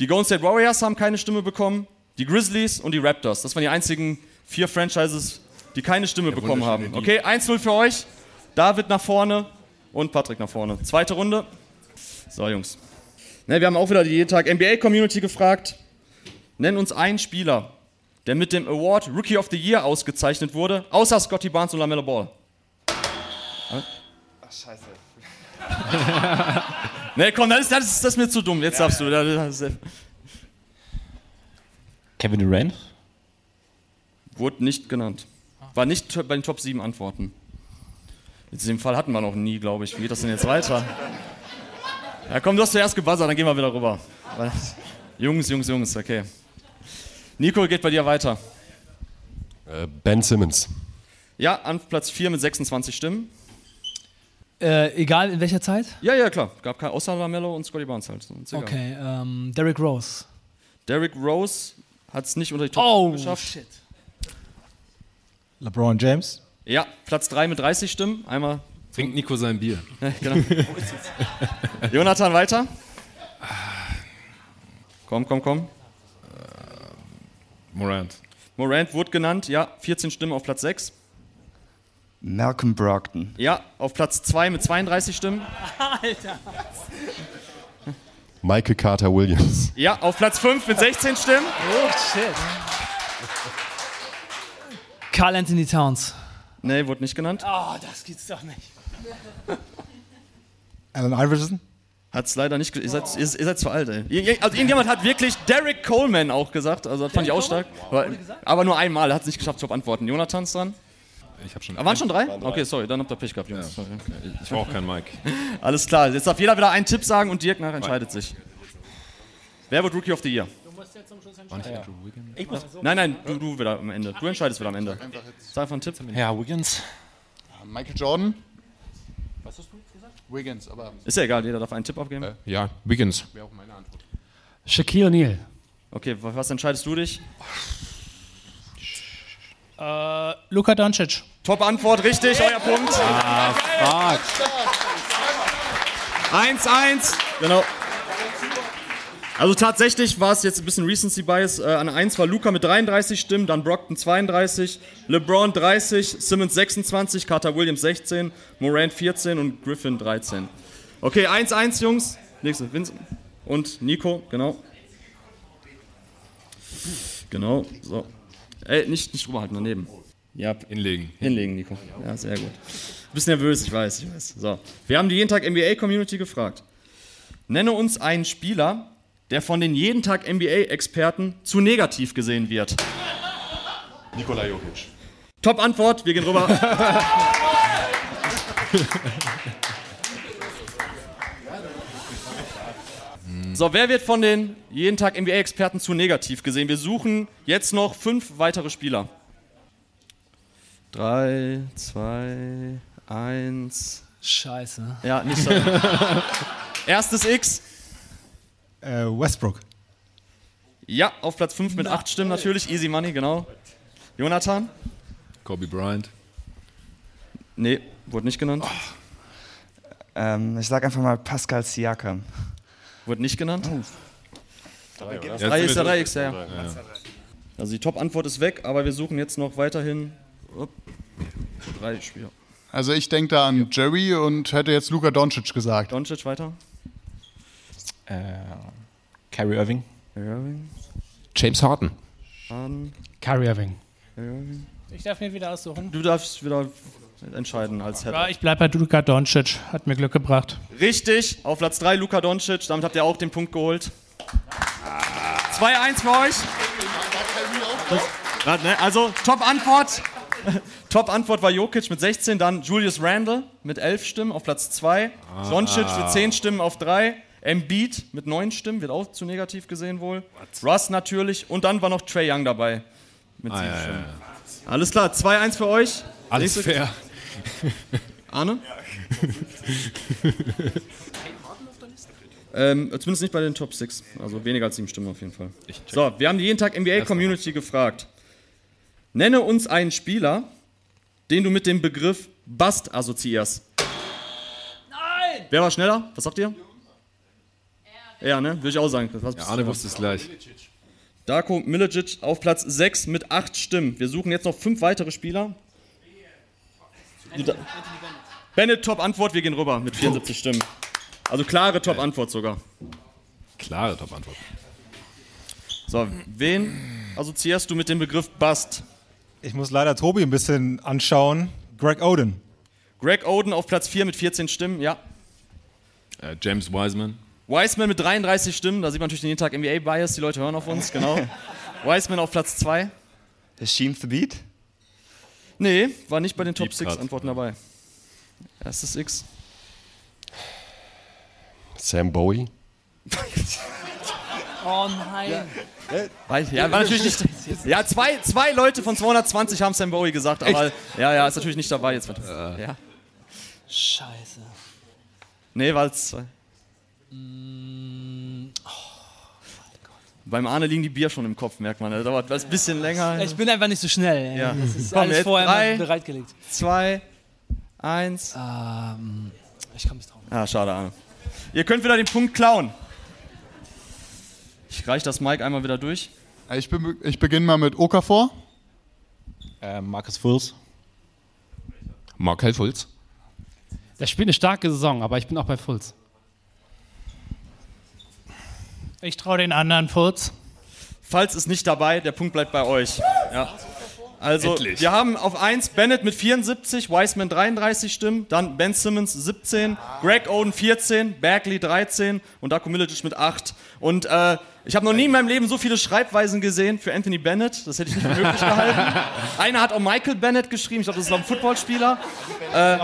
Speaker 1: Die Golden State Warriors haben keine Stimme bekommen, die Grizzlies und die Raptors. Das waren die einzigen vier Franchises, die keine Stimme bekommen haben. Okay, 1-0 für euch. David nach vorne und Patrick nach vorne. Zweite Runde. So, Jungs. Ne, wir haben auch wieder die jeden Tag NBA-Community gefragt. Nenn uns einen Spieler, der mit dem Award Rookie of the Year ausgezeichnet wurde, außer Scotty Barnes und LaMelo Ball.
Speaker 9: Ach, scheiße.
Speaker 1: Ne, komm, das ist, das ist, das ist mir zu dumm. Jetzt darfst du. Das ist,
Speaker 5: Kevin Durant.
Speaker 1: wurde nicht genannt. War nicht bei den Top 7 Antworten. Jetzt den Fall hatten wir noch nie, glaube ich. Wie geht das denn jetzt weiter? Ja, komm, du hast zuerst gebuzzert, dann gehen wir wieder rüber. Jungs, Jungs, Jungs, okay. Nico, geht bei dir weiter.
Speaker 2: Äh, ben Simmons.
Speaker 1: Ja, an Platz 4 mit 26 Stimmen.
Speaker 8: Äh, egal in welcher Zeit?
Speaker 1: Ja, ja, klar. Gab kein außer Lamello und Scotty Barnes halt.
Speaker 8: Okay, ähm, Derrick Rose.
Speaker 1: Derrick Rose hat es nicht unter die Top
Speaker 8: Oh,
Speaker 1: 10 geschafft.
Speaker 8: shit.
Speaker 10: LeBron James.
Speaker 1: Ja, Platz 3 mit 30 Stimmen. Einmal.
Speaker 3: Trinkt Nico sein Bier.
Speaker 1: Ja, genau. Jonathan, weiter. Komm, komm, komm.
Speaker 3: Morant.
Speaker 1: Morant wurde genannt, ja, 14 Stimmen auf Platz 6.
Speaker 9: Malcolm Brogdon.
Speaker 1: Ja, auf Platz 2 mit 32 Stimmen.
Speaker 8: Alter.
Speaker 2: Michael Carter Williams.
Speaker 1: Ja, auf Platz 5 mit 16 Stimmen.
Speaker 8: Oh, shit. Carl Anthony Towns.
Speaker 1: Nee, wurde nicht genannt.
Speaker 8: Oh, das gibt's doch nicht.
Speaker 10: Allen Iverson.
Speaker 1: Hat es leider nicht. Ihr seid, ihr, ihr seid zu alt, ey. Also irgendjemand hat wirklich Derek Coleman auch gesagt. Also das fand ich auch stark. Aber, aber nur einmal, er hat es nicht geschafft zu antworten. Jonathan ist dran.
Speaker 3: Ich habe schon.
Speaker 1: Ah, waren schon drei? Okay, sorry, dann habt ihr Pech gehabt, Jungs. Sorry.
Speaker 3: Ich brauche keinen Mike.
Speaker 1: Alles klar, jetzt darf jeder wieder einen Tipp sagen und Dirk nachher entscheidet sich. Wer wird Rookie of the Year? Nein, nein, du, du wieder am Ende. Du entscheidest wieder am Ende. Sag einfach einen Tipp.
Speaker 5: Ja, Wiggins.
Speaker 6: Michael Jordan. Was hast du gesagt? Wiggins, aber
Speaker 1: Ist ja egal, jeder darf einen Tipp abgeben.
Speaker 7: Ja, Wiggins.
Speaker 6: wäre auch meine Antwort.
Speaker 8: Shaquille O'Neal.
Speaker 1: Okay, wa- was entscheidest du dich?
Speaker 4: Äh, Luka Doncic.
Speaker 1: Top Antwort, richtig, euer Punkt.
Speaker 7: Fuck.
Speaker 1: 1-1. Genau. Also tatsächlich war es jetzt ein bisschen Recency Bias. Äh, an 1 war Luca mit 33 Stimmen, dann Brockton 32, LeBron 30, Simmons 26, Carter Williams 16, Morant 14 und Griffin 13. Okay, 1-1, Jungs. Nächste, Vincent und Nico, genau. Genau, so. Ey, nicht, nicht drüber halten, daneben. Ja,
Speaker 3: Hinlegen.
Speaker 1: Hinlegen, Nico. Ja, sehr gut. Bisschen nervös, ich weiß, ich weiß. So. Wir haben die jeden Tag NBA Community gefragt. Nenne uns einen Spieler, der von den jeden Tag NBA Experten zu negativ gesehen wird.
Speaker 2: Nikola Jokic.
Speaker 1: Top Antwort, wir gehen rüber. So, wer wird von den jeden Tag NBA Experten zu negativ gesehen? Wir suchen jetzt noch fünf weitere Spieler. Drei, zwei, eins.
Speaker 8: Scheiße.
Speaker 1: Ja, nicht so. Erstes X.
Speaker 10: Äh, Westbrook.
Speaker 1: Ja, auf Platz 5 mit 8 Stimmen natürlich. Easy Money, genau. Jonathan?
Speaker 3: Kobe Bryant.
Speaker 1: Nee, wurde nicht genannt.
Speaker 9: Ähm, ich sag einfach mal Pascal Siakam.
Speaker 1: Wurde nicht genannt.
Speaker 3: Ja,
Speaker 1: 3 ist der
Speaker 3: sind wir
Speaker 1: 3X, ja. Also die Top-Antwort ist weg, aber wir suchen jetzt noch weiterhin upp, drei Spieler.
Speaker 6: Also ich denke da an Jerry und hätte jetzt Luka Doncic gesagt.
Speaker 1: Doncic weiter.
Speaker 5: Äh, Kyrie Irving.
Speaker 1: Irving,
Speaker 7: James Harden.
Speaker 1: Harden,
Speaker 8: Kyrie Irving.
Speaker 1: Irving.
Speaker 4: Ich darf mir wieder aussuchen.
Speaker 1: Du darfst wieder entscheiden als Head.
Speaker 4: Ja, ich bleibe bei Luka Doncic. Hat mir Glück gebracht.
Speaker 1: Richtig, auf Platz 3 Luka Doncic, damit habt ihr auch den Punkt geholt. 2-1 für euch. Das, ne, also, Top-Antwort. Top-Antwort war Jokic mit 16, dann Julius Randle mit 11 Stimmen auf Platz 2, Doncic mit 10 Stimmen auf 3, Embiid mit 9 Stimmen, wird auch zu negativ gesehen wohl, Russ natürlich und dann war noch Trey Young dabei mit 7
Speaker 3: Ah, ja,
Speaker 1: Stimmen.
Speaker 3: ja.
Speaker 1: Alles klar, 2-1 für euch.
Speaker 3: Alles
Speaker 1: Nächste-
Speaker 3: fair.
Speaker 1: Arne? ähm, zumindest nicht bei den Top 6. Also weniger als sieben Stimmen auf jeden Fall. So, wir haben die jeden Tag NBA Community gefragt. Nenne uns einen Spieler, den du mit dem Begriff Bust assoziierst. Nein! Wer war schneller? Was sagt ihr? Ja, ne? Würde ich auch sagen. Was
Speaker 3: Ja, Arne wusste es gleich.
Speaker 1: Darko Milicic auf Platz 6 mit 8 Stimmen. Wir suchen jetzt noch fünf weitere Spieler. Da- Bennett, Top-Antwort, wir gehen rüber mit 74 Stimmen. Also klare Top-Antwort sogar.
Speaker 3: Klare Top-Antwort.
Speaker 1: So, wen assoziierst du mit dem Begriff Bust?
Speaker 10: Ich muss leider Tobi ein bisschen anschauen. Greg Oden.
Speaker 1: Greg Oden auf Platz 4 mit 14 Stimmen, ja.
Speaker 3: Äh, James Wiseman.
Speaker 1: Wiseman mit 33 Stimmen, da sieht man natürlich den jeden Tag NBA-Bias, die Leute hören auf uns, genau. Wiseman auf Platz 2.
Speaker 9: Hashim Thabit?
Speaker 1: Nee, war nicht bei den Top
Speaker 3: Deep
Speaker 1: 6
Speaker 3: Cut.
Speaker 1: Antworten dabei. Erstes X.
Speaker 11: Sam Bowie.
Speaker 4: Oh nein.
Speaker 1: Weil, ja, war natürlich nicht. Ja, zwei, zwei Leute von 220 haben Sam Bowie gesagt, aber ja, ja, ist natürlich nicht dabei jetzt. Ja.
Speaker 4: Scheiße.
Speaker 1: Nee, war es zwei. Beim Arne liegen die Bier schon im Kopf, merkt man. Das dauert ein bisschen länger.
Speaker 8: Ich bin einfach nicht so schnell. ey.
Speaker 1: Ja.
Speaker 8: Das ist
Speaker 1: Komm,
Speaker 8: alles
Speaker 1: jetzt
Speaker 8: vorher
Speaker 1: drei.
Speaker 8: mal bereitgelegt.
Speaker 1: Zwei, eins.
Speaker 8: Ähm, ich komme nicht drauf.
Speaker 1: Ah, schade, Arne. Ihr könnt wieder den Punkt klauen. Ich reiche das Mic einmal wieder durch.
Speaker 6: Ich, be ich beginne mal mit Okafor.
Speaker 5: Äh, Marcus Fulls.
Speaker 7: Markel Fultz.
Speaker 8: Der spielt eine starke Saison, aber ich bin auch bei Fulls.
Speaker 4: Ich traue den anderen Furz.
Speaker 1: Falls ist nicht dabei, der Punkt bleibt bei euch. Ja. Also,
Speaker 3: Endlich.
Speaker 1: wir haben auf 1 Bennett mit 74, Wiseman 33 Stimmen, dann Ben Simmons 17, Greg Oden 14, Bagley 13 und Darko Milicic mit 8. Und äh, ich habe noch nie in meinem Leben so viele Schreibweisen gesehen für Anthony Bennett. Das hätte ich nicht für möglich gehalten. Einer hat auch Michael Bennett geschrieben, ich glaube, das ist auch ein Footballspieler. Äh,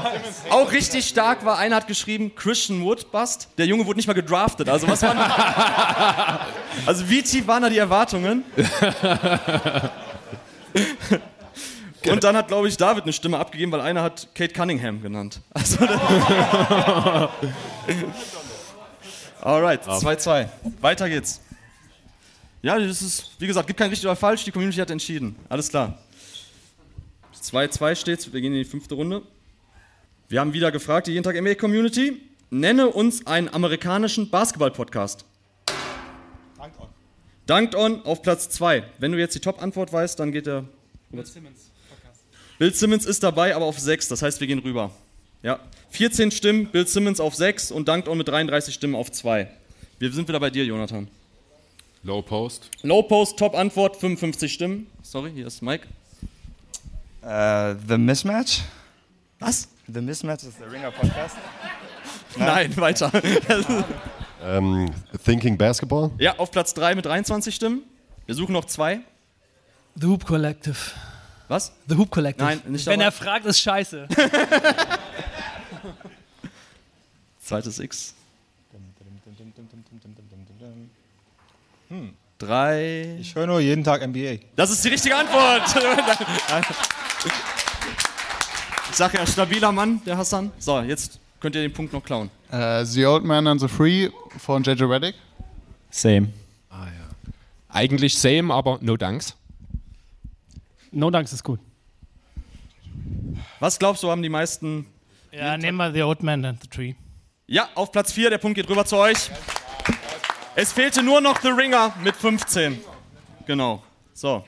Speaker 1: auch richtig stark war, einer hat geschrieben Christian Wood Bust. Der Junge wurde nicht mal gedraftet. Also, was waren Also, wie tief waren da die Erwartungen? Und dann hat, glaube ich, David eine Stimme abgegeben, weil einer hat Kate Cunningham genannt. Also, Alright, 2-2. Weiter geht's. Ja, das ist, wie gesagt, gibt kein richtig oder falsch, die Community hat entschieden. Alles klar. 2-2 steht's, wir gehen in die fünfte Runde. Wir haben wieder gefragt, die Jeden Tag NBA Community, nenne uns einen amerikanischen Basketball-Podcast. Dunked On auf Platz 2. Wenn du jetzt die Top-Antwort weißt, dann geht der. Bill Simmons. Bill Simmons ist dabei, aber auf 6. Das heißt, wir gehen rüber. Ja. 14 Stimmen, Bill Simmons auf 6 und Dunked On mit 33 Stimmen auf 2. Wir sind wieder bei dir, Jonathan.
Speaker 3: Low Post.
Speaker 1: Low Post, Top-Antwort, 55 Stimmen. Sorry, hier ist Mike.
Speaker 9: Äh, The Mismatch?
Speaker 1: Was?
Speaker 9: The Mismatch ist der Ringer Podcast.
Speaker 1: Nein, weiter.
Speaker 11: Ähm, Thinking Basketball?
Speaker 1: ja, auf Platz 3 mit 23 Stimmen. Wir suchen noch zwei.
Speaker 8: The Hoop Collective.
Speaker 1: Was?
Speaker 8: The Hoop Collective.
Speaker 1: Nein, nicht
Speaker 8: Wenn
Speaker 1: dabei.
Speaker 8: er fragt, ist scheiße.
Speaker 1: Zweites X.
Speaker 10: Hm.
Speaker 1: Drei.
Speaker 10: Ich höre nur jeden Tag NBA.
Speaker 1: Das ist die richtige Antwort. ich sag ja, stabiler Mann, der Hassan. So, jetzt könnt ihr den Punkt noch klauen.
Speaker 6: Äh, the Old Man and the Free von JJ Reddick.
Speaker 5: Same.
Speaker 7: Eigentlich same, aber no thanks.
Speaker 8: No Danks ist gut.
Speaker 1: Was glaubst du, haben die meisten?
Speaker 8: Ja, nehmen wir The Old Man and the Tree.
Speaker 1: Ja, auf Platz 4, der Punkt geht rüber zu euch. Es fehlte nur noch The Ringer mit 15. Genau. So.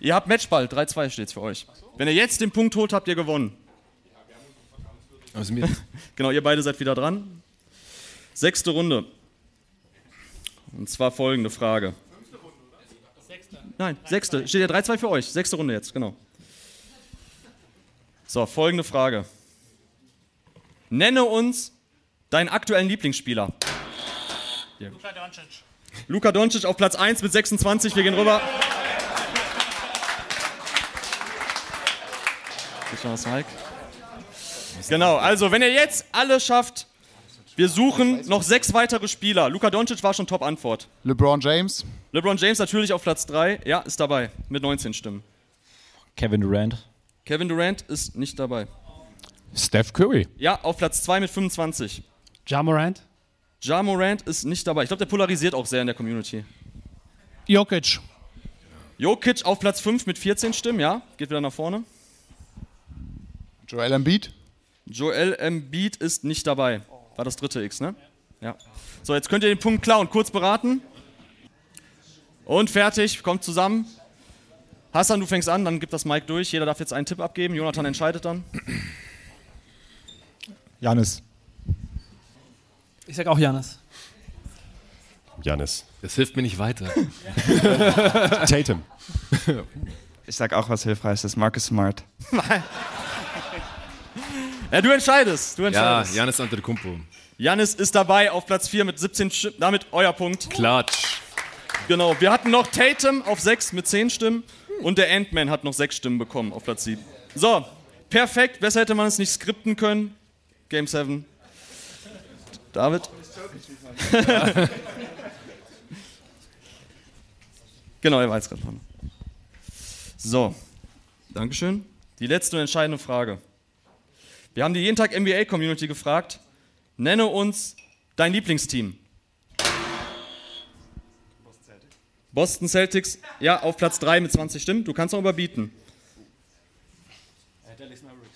Speaker 1: Ihr habt Matchball, 3-2 steht's für euch. Wenn ihr jetzt den Punkt holt, habt ihr gewonnen.
Speaker 3: Also mir
Speaker 1: Genau, ihr beide seid wieder dran. Sechste Runde. Und zwar folgende Frage. Nein, sechste. Steht ja 3-2 für euch. Sechste Runde jetzt, genau. So, folgende Frage. Nenne uns deinen aktuellen Lieblingsspieler.
Speaker 4: Luka Doncic.
Speaker 1: Luka Doncic auf Platz 1 mit 26. Wir gehen rüber. Genau, also wenn ihr jetzt alle schafft, wir suchen noch sechs weitere Spieler. Luka Doncic war schon Top-Antwort.
Speaker 6: LeBron James.
Speaker 1: LeBron James natürlich auf Platz 3. Ja, ist dabei mit 19 Stimmen.
Speaker 5: Kevin Durant.
Speaker 1: Kevin Durant ist nicht dabei.
Speaker 7: Steph Curry.
Speaker 1: Ja, auf Platz 2 mit 25.
Speaker 8: Ja Morant.
Speaker 1: Ja Morant ist nicht dabei. Ich glaube, der polarisiert auch sehr in der Community.
Speaker 8: Jokic.
Speaker 1: Jokic auf Platz 5 mit 14 Stimmen, ja. Geht wieder nach vorne.
Speaker 6: Joel Embiid.
Speaker 1: Joel Embiid ist nicht dabei. War das dritte X, ne? Ja. So, jetzt könnt ihr den Punkt klauen. Kurz beraten. Und fertig. Kommt zusammen. Hassan, du fängst an, dann gibt das Mike durch. Jeder darf jetzt einen Tipp abgeben. Jonathan entscheidet dann.
Speaker 10: Janis.
Speaker 8: Ich sag auch Janis.
Speaker 11: Janis.
Speaker 3: Das hilft mir nicht weiter.
Speaker 11: Tatum.
Speaker 9: Ich sag auch was Hilfreiches. Marcus Smart.
Speaker 1: Ja, du entscheidest. Du
Speaker 3: ja,
Speaker 1: entscheidest.
Speaker 3: Janis Antetokounmpo.
Speaker 1: Janis ist dabei auf Platz 4 mit 17 Stimmen. Damit euer Punkt.
Speaker 3: Klatsch.
Speaker 1: Genau. Wir hatten noch Tatum auf 6 mit 10 Stimmen. Und der Ant-Man hat noch 6 Stimmen bekommen auf Platz 7. So, perfekt. Besser hätte man es nicht skripten können. Game 7. David? genau, er war jetzt gerade dran. So, Dankeschön. Die letzte und entscheidende Frage. Wir haben die jeden Tag NBA Community gefragt. Nenne uns dein Lieblingsteam. Boston Celtics, ja, auf Platz 3 mit 20 Stimmen. Du kannst noch überbieten.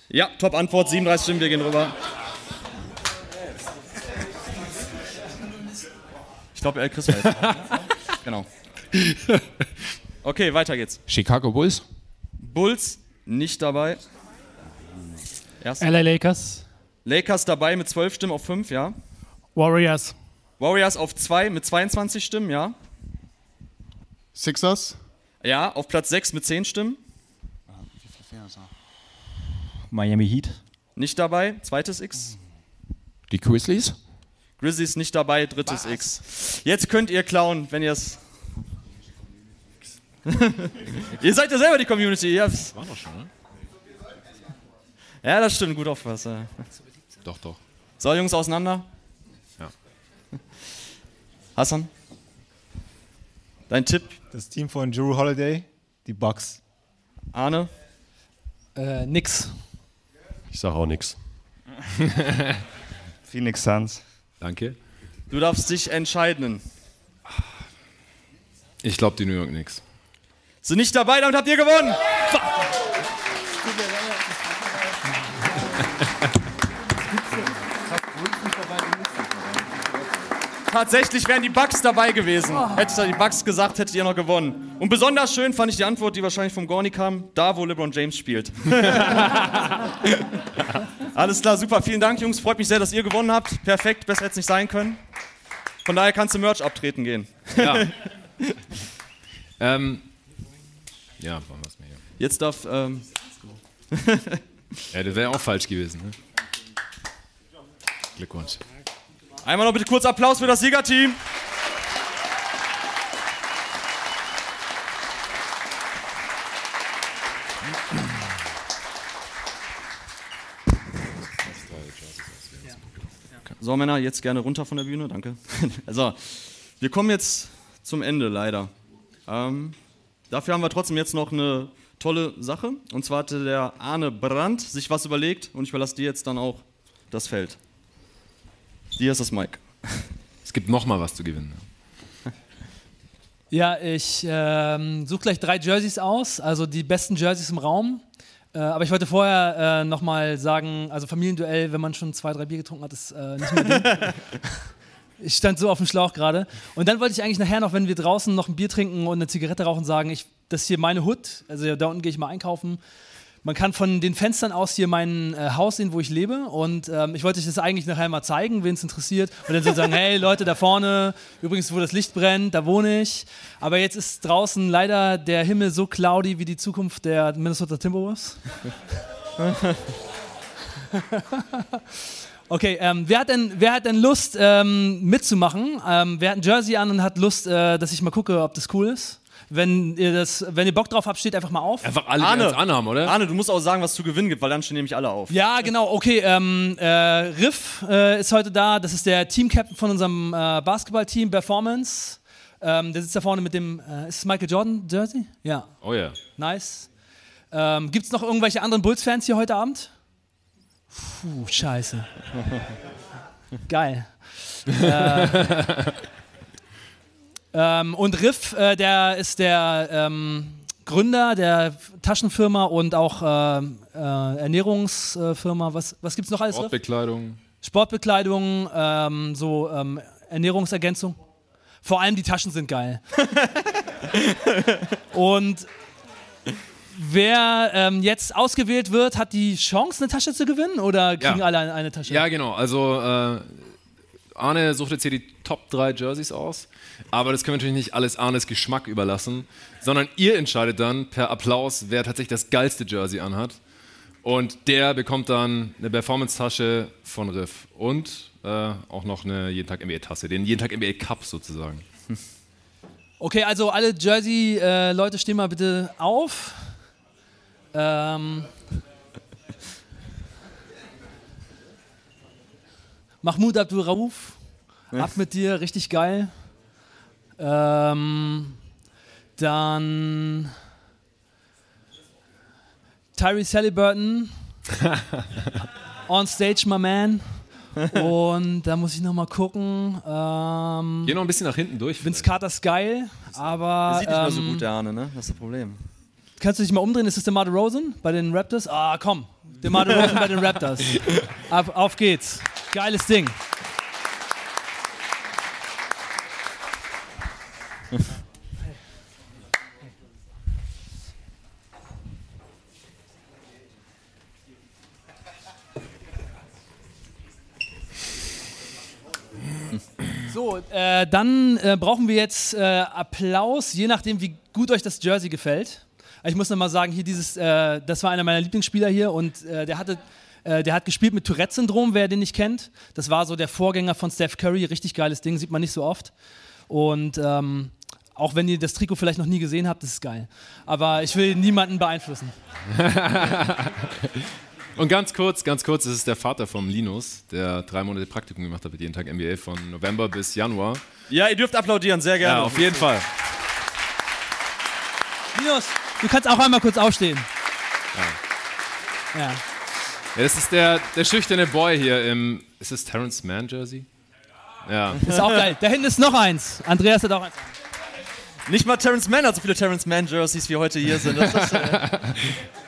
Speaker 1: Ja, Top-Antwort, 37 Stimmen, wir gehen rüber. Ich glaube, El Chris war jetzt. genau. Okay, weiter geht's.
Speaker 7: Chicago Bulls.
Speaker 1: Bulls nicht dabei. Erst.
Speaker 8: LA Lakers.
Speaker 1: Lakers dabei mit 12 Stimmen auf 5, ja.
Speaker 8: Warriors.
Speaker 1: Warriors auf 2 mit 22 Stimmen, ja.
Speaker 6: Sixers.
Speaker 1: Ja, auf Platz 6 mit 10 Stimmen.
Speaker 5: Miami Heat.
Speaker 1: Nicht dabei. Zweites X.
Speaker 7: Die Grizzlies?
Speaker 1: Grizzlies nicht dabei. Drittes X. Jetzt könnt ihr klauen, wenn ihr es. ihr seid ja selber die Community. Ihr habt's-
Speaker 3: War doch schon, ne?
Speaker 1: Ja, das stimmt. Gut aufpasst. ja.
Speaker 3: Doch, doch.
Speaker 1: So, Jungs, auseinander.
Speaker 3: Ja.
Speaker 1: Hassan? Dein Tipp?
Speaker 10: Das Team von Drew Holiday, die Bucks.
Speaker 1: Arne?
Speaker 8: Äh, nix.
Speaker 11: Ich sage auch nichts.
Speaker 9: Phoenix Suns.
Speaker 3: Danke.
Speaker 1: Du darfst dich entscheiden.
Speaker 3: Ich glaube die New York Knicks.
Speaker 1: Sind nicht dabei, damit habt ihr gewonnen. Tatsächlich wären die Bugs dabei gewesen. Hättet ihr die Bugs gesagt, hättet ihr noch gewonnen. Und besonders schön fand ich die Antwort, die wahrscheinlich vom Gorni kam, da wo LeBron James spielt. Alles klar, super. Vielen Dank, Jungs. Freut mich sehr, dass ihr gewonnen habt. Perfekt, besser hätte es nicht sein können. Von daher kannst du Merch abtreten gehen.
Speaker 3: Ja. ähm, ja, machen wir es mir hier.
Speaker 1: Jetzt darf. Ähm,
Speaker 3: Ja, das wäre auch falsch gewesen. Ne? Glückwunsch.
Speaker 1: Einmal noch bitte kurz Applaus für das Siegerteam. So, Männer, jetzt gerne runter von der Bühne, danke. Also, wir kommen jetzt zum Ende, leider. Ähm, dafür haben wir trotzdem jetzt noch eine tolle Sache. Und zwar hatte der Arne Brandt sich was überlegt und ich überlasse dir jetzt dann auch das Feld. Dir ist das Mike.
Speaker 3: Es gibt noch mal was zu gewinnen.
Speaker 8: Ja, ich ähm, suche gleich drei Jerseys aus, also die besten Jerseys im Raum. Äh, aber ich wollte vorher äh, nochmal sagen, also Familienduell, wenn man schon zwei, drei Bier getrunken hat, ist äh, nicht mehr. Ich stand so auf dem Schlauch gerade. Und dann wollte ich eigentlich nachher noch, wenn wir draußen noch ein Bier trinken und eine Zigarette rauchen, sagen, ich, das ist hier meine Hut. Also da unten gehe ich mal einkaufen. Man kann von den Fenstern aus hier mein äh, Haus sehen, wo ich lebe. Und ähm, ich wollte euch das eigentlich nachher mal zeigen, wen es interessiert. Und dann sagen, hey Leute, da vorne, übrigens, wo das Licht brennt, da wohne ich. Aber jetzt ist draußen leider der Himmel so cloudy wie die Zukunft der Minnesota Timberwolves. Okay, ähm, wer, hat denn, wer hat denn Lust ähm, mitzumachen? Ähm, wer hat ein Jersey an und hat Lust, äh, dass ich mal gucke, ob das cool ist? Wenn ihr, das, wenn ihr Bock drauf habt, steht einfach mal auf.
Speaker 3: Einfach alle, die
Speaker 1: Arne.
Speaker 3: eins anhaben, oder?
Speaker 1: Arne, du musst auch sagen, was zu gewinnen gibt, weil dann stehen nämlich alle auf.
Speaker 8: Ja, genau, okay. Ähm, äh, Riff äh, ist heute da. Das ist der Team-Captain von unserem äh, Basketball-Team Performance. Ähm, der sitzt da vorne mit dem. Äh, ist es Michael Jordan Jersey? Ja,
Speaker 3: Oh ja.
Speaker 8: nice. Ähm, Gibt es noch irgendwelche anderen Bulls-Fans hier heute Abend? Puh, scheiße. Geil. äh, ähm, und Riff, äh, der ist der ähm, Gründer der Taschenfirma und auch ähm, äh, Ernährungsfirma. Was, was gibt es noch alles?
Speaker 3: Sportbekleidung.
Speaker 8: Sportbekleidung, ähm, so ähm, Ernährungsergänzung. Vor allem die Taschen sind geil. Und wer ähm, jetzt ausgewählt wird, hat die Chance, eine Tasche zu gewinnen oder kriegen
Speaker 3: Ja.
Speaker 8: alle eine, eine Tasche?
Speaker 3: Ja, genau. Also äh, Arne sucht jetzt hier die Top 3 Jerseys aus. Aber das können wir natürlich nicht alles Arnes Geschmack überlassen, sondern ihr entscheidet dann per Applaus, wer tatsächlich das geilste Jersey anhat. Und der bekommt dann eine Performance-Tasche von Riff und äh, auch noch eine jeden Tag NBA-Tasse, den jeden Tag NBA Cup sozusagen.
Speaker 8: Okay, also alle Jersey-Leute stehen mal bitte auf. Ähm, Mahmoud Abdul Rauf, ab mit dir, richtig geil. Ähm, dann Tyrese Halliburton, on stage, my man. Und da muss ich noch mal gucken. Ähm,
Speaker 3: Geh noch ein bisschen nach hinten durch.
Speaker 8: Vince Carter ist geil, aber.
Speaker 1: Der sieht nicht mehr so
Speaker 8: ähm,
Speaker 1: gut, der Arne, ne? Das ist das Problem.
Speaker 8: Kannst du dich mal umdrehen? Ist das der DeMar Rosen bei den Raptors? Ah, komm. DeMar Rosen bei den Raptors. Ab, auf geht's. Geiles Ding. So, äh, dann äh, brauchen wir jetzt äh, Applaus, je nachdem, wie gut euch das Jersey gefällt. Ich muss nochmal sagen, hier dieses, äh, das war einer meiner Lieblingsspieler hier und äh, der hatte. Äh, Der hat gespielt mit Tourette-Syndrom, wer den nicht kennt. Das war so der Vorgänger von Steph Curry, richtig geiles Ding, sieht man nicht so oft. Und ähm, auch wenn ihr das Trikot vielleicht noch nie gesehen habt, das ist geil. Aber ich will niemanden beeinflussen.
Speaker 3: Und ganz kurz, ganz kurz, das ist der Vater vom Linus, der drei Monate Praktikum gemacht hat mit jeden Tag NBA von November bis Januar.
Speaker 1: Ja, ihr dürft applaudieren, sehr gerne.
Speaker 3: Ja, auf jeden Fall.
Speaker 8: Linus, du kannst auch einmal kurz aufstehen. Ja.
Speaker 3: Ja, das ist der, der schüchterne Boy hier im. Ist das Terrence Mann Jersey? Ja.
Speaker 8: Ist auch geil. Da hinten ist noch eins. Andreas hat auch eins.
Speaker 1: Nicht mal Terrence Mann hat so viele Terrence Mann Jerseys wie heute hier sind. Das ist, äh,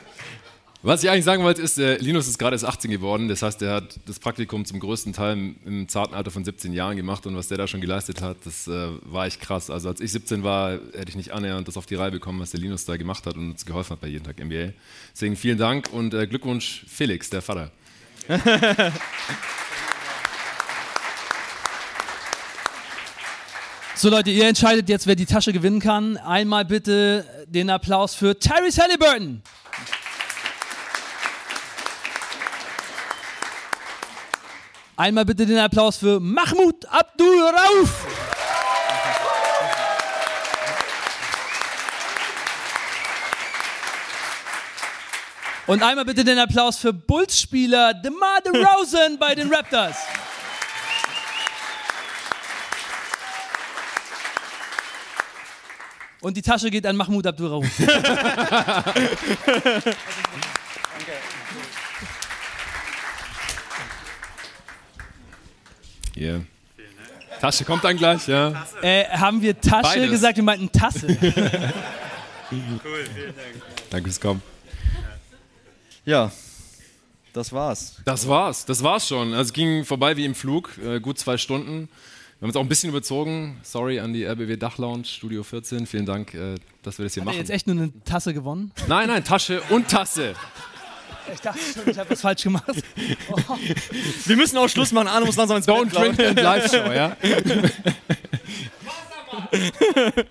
Speaker 3: Was ich eigentlich sagen wollte, ist, äh, Linus ist gerade erst 18 geworden. Das heißt, er hat das Praktikum zum größten Teil im, im zarten Alter von 17 Jahren gemacht. Und was der da schon geleistet hat, das äh, war echt krass. Also als ich 17 war, hätte ich nicht annähernd das auf die Reihe bekommen, was der Linus da gemacht hat und uns geholfen hat bei jeden Tag NBA. Deswegen vielen Dank und äh, Glückwunsch Felix, der Vater.
Speaker 8: So Leute, ihr entscheidet jetzt, wer die Tasche gewinnen kann. Einmal bitte den Applaus für Tyrese Halliburton. Einmal bitte den Applaus für Mahmoud Abdul Rauf. Und einmal bitte den Applaus für Bulls-Spieler DeMar DeRozan bei den Raptors. Und die Tasche geht an Mahmoud Abdul Rauf.
Speaker 3: Hier. Tasche kommt dann gleich, ja.
Speaker 8: Äh, haben wir Tasche
Speaker 3: Beides.
Speaker 8: gesagt? Wir meinten Tasse.
Speaker 3: Danke fürs Kommen.
Speaker 1: ja, das war's.
Speaker 3: Das war's, das war's schon. Also es ging vorbei wie im Flug, äh, gut zwei Stunden. Wir haben uns auch ein bisschen überzogen. Sorry an die RBW Dachlounge, Studio 14. Vielen Dank, äh, dass wir das hier
Speaker 8: Hat
Speaker 3: machen.
Speaker 8: jetzt echt nur eine Tasse gewonnen?
Speaker 3: Nein, nein, Tasche und Tasse.
Speaker 8: Ich dachte schon, ich habe was falsch gemacht. Oh.
Speaker 1: Wir müssen auch Schluss machen. Arne muss langsam ins
Speaker 3: Don't
Speaker 1: Bett,
Speaker 3: drink and live show, ja?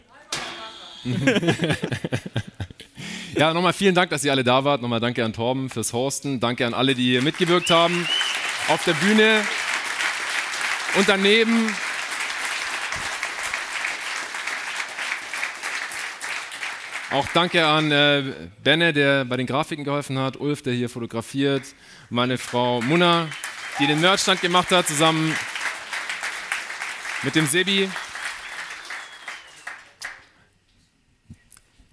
Speaker 3: ja, nochmal vielen Dank, dass ihr alle da wart. Nochmal danke an Torben fürs Hosten. Danke an alle, die hier mitgewirkt haben. Auf der Bühne und daneben. Auch danke an äh, Benne, der bei den Grafiken geholfen hat, Ulf, der hier fotografiert, meine Frau Munna, die den Merchstand gemacht hat, zusammen mit dem Sebi.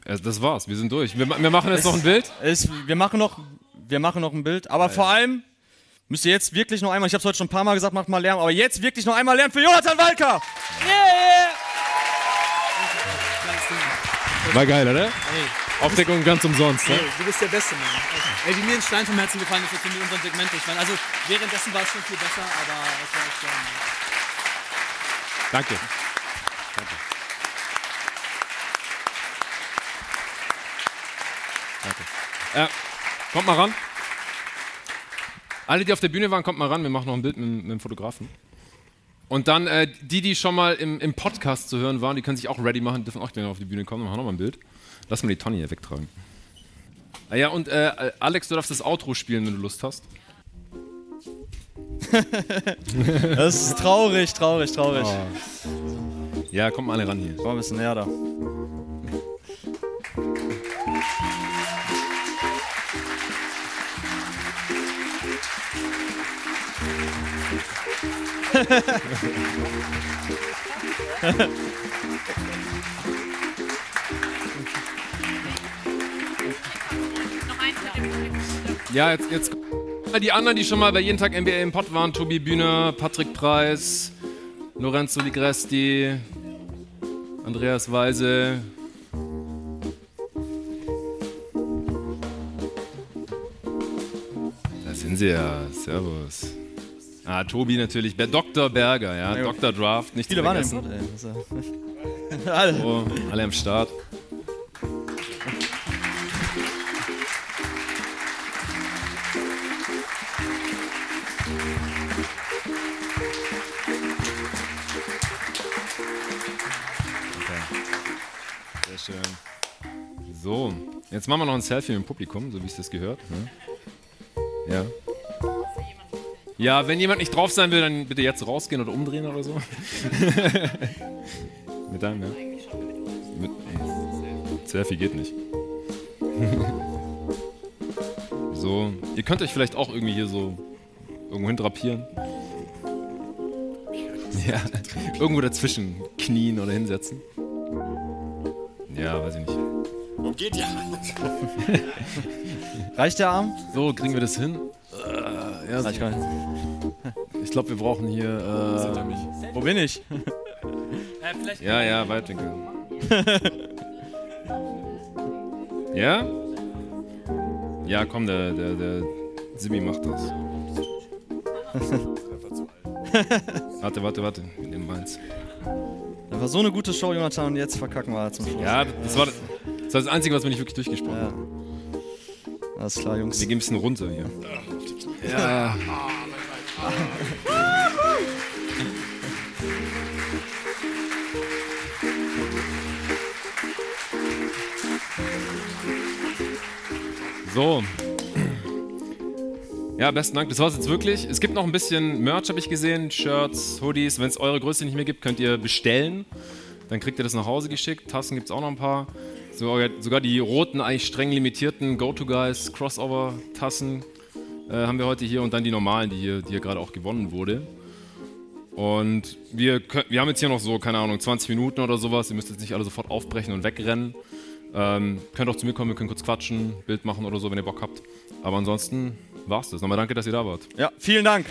Speaker 3: Äh, Das war's, wir sind durch. Wir, wir machen jetzt noch ein Bild.
Speaker 1: Es, wir, machen noch, wir machen noch ein Bild, aber vor allem müsst ihr jetzt wirklich noch einmal, ich habe es heute schon ein paar Mal gesagt, macht mal Lärm, aber jetzt wirklich noch einmal Lärm für Jonathan Walker!
Speaker 3: War geil, oder? Aufdeckung ganz umsonst. Ne?
Speaker 8: Du bist der Beste, Mann. Ey, wie mir ein Stein vom Herzen gefallen ist, jetzt in unserem Segment. Ich meine, also währenddessen war es schon viel besser, aber es war echt geil.
Speaker 3: Danke. Danke. Danke. Äh, kommt mal ran. Alle, die auf der Bühne waren, kommt mal ran. Wir machen noch ein Bild mit, mit dem Fotografen. Und dann äh, die, die schon mal im, im Podcast zu hören waren, die können sich auch ready machen, dürfen auch gleich auf die Bühne kommen. Wir machen noch mal ein Bild. Lass mal die Tonne hier wegtragen. Ah ja, und äh, Alex, du darfst das Outro spielen, wenn du Lust hast.
Speaker 1: Das ist traurig, traurig, traurig.
Speaker 3: Ja, kommt mal alle ran hier.
Speaker 1: Komm ein bisschen näher da.
Speaker 3: Ja, jetzt, jetzt die anderen, die schon mal bei jeden Tag NBA im Pod waren: Tobi Bühner, Patrick Preis, Lorenzo Ligresti, Andreas Weise. Da sind sie ja. Servus. Ah, Tobi natürlich. Dr. Berger, ja.
Speaker 1: Ja,
Speaker 3: Dr. Draft, nicht
Speaker 1: Viele waren im ey. Das ist ja- Alle.
Speaker 3: Oh, alle am Start. Okay. Sehr schön. So, Jetzt machen wir noch ein Selfie dem Publikum, so wie es das gehört. Ne? Ja. Ja, wenn jemand nicht drauf sein will, dann bitte jetzt rausgehen oder umdrehen oder so. mit deinem, ja? Mit, ey, Selfie geht nicht. so, ihr könnt euch vielleicht auch irgendwie hier so irgendwo hin drapieren. Ja, irgendwo dazwischen knien oder hinsetzen. Ja, weiß ich nicht.
Speaker 11: Wo geht ihr?
Speaker 1: Reicht der Arm?
Speaker 3: So, kriegen wir das hin? Ja,
Speaker 1: nicht.
Speaker 3: Ich glaube, wir brauchen hier. Äh,
Speaker 1: Wo bin ich?
Speaker 3: ja, ja, Weitwinkel. ja? Ja, komm, der, der, der Simi macht das. warte, warte, warte. Wir nehmen meins.
Speaker 1: Das war so eine gute Show, Jonathan, und jetzt verkacken wir zum Schluss.
Speaker 3: Ja, das war das, das war das Einzige, was wir nicht wirklich durchgesprochen
Speaker 1: Ja.
Speaker 3: haben.
Speaker 1: Alles klar, Jungs.
Speaker 3: Wir gehen ein bisschen runter hier. Ja. So. Ja, besten Dank. Das war's jetzt wirklich. Es gibt noch ein bisschen Merch, habe ich gesehen. Shirts, Hoodies. Wenn es eure Größe nicht mehr gibt, könnt ihr bestellen. Dann kriegt ihr das nach Hause geschickt. Tassen gibt es auch noch ein paar. Sogar, die roten, eigentlich streng limitierten Go-To-Guys Crossover-Tassen äh, haben wir heute hier und dann die normalen, die hier, die hier gerade auch gewonnen wurde. Und wir, wir haben jetzt hier noch so, keine Ahnung, 20 Minuten oder sowas. Ihr müsst jetzt nicht alle sofort aufbrechen und wegrennen. Ähm, könnt auch zu mir kommen, wir können kurz quatschen, Bild machen oder so, wenn ihr Bock habt. Aber ansonsten war's das. Nochmal danke, dass ihr da wart.
Speaker 1: Ja, vielen Dank.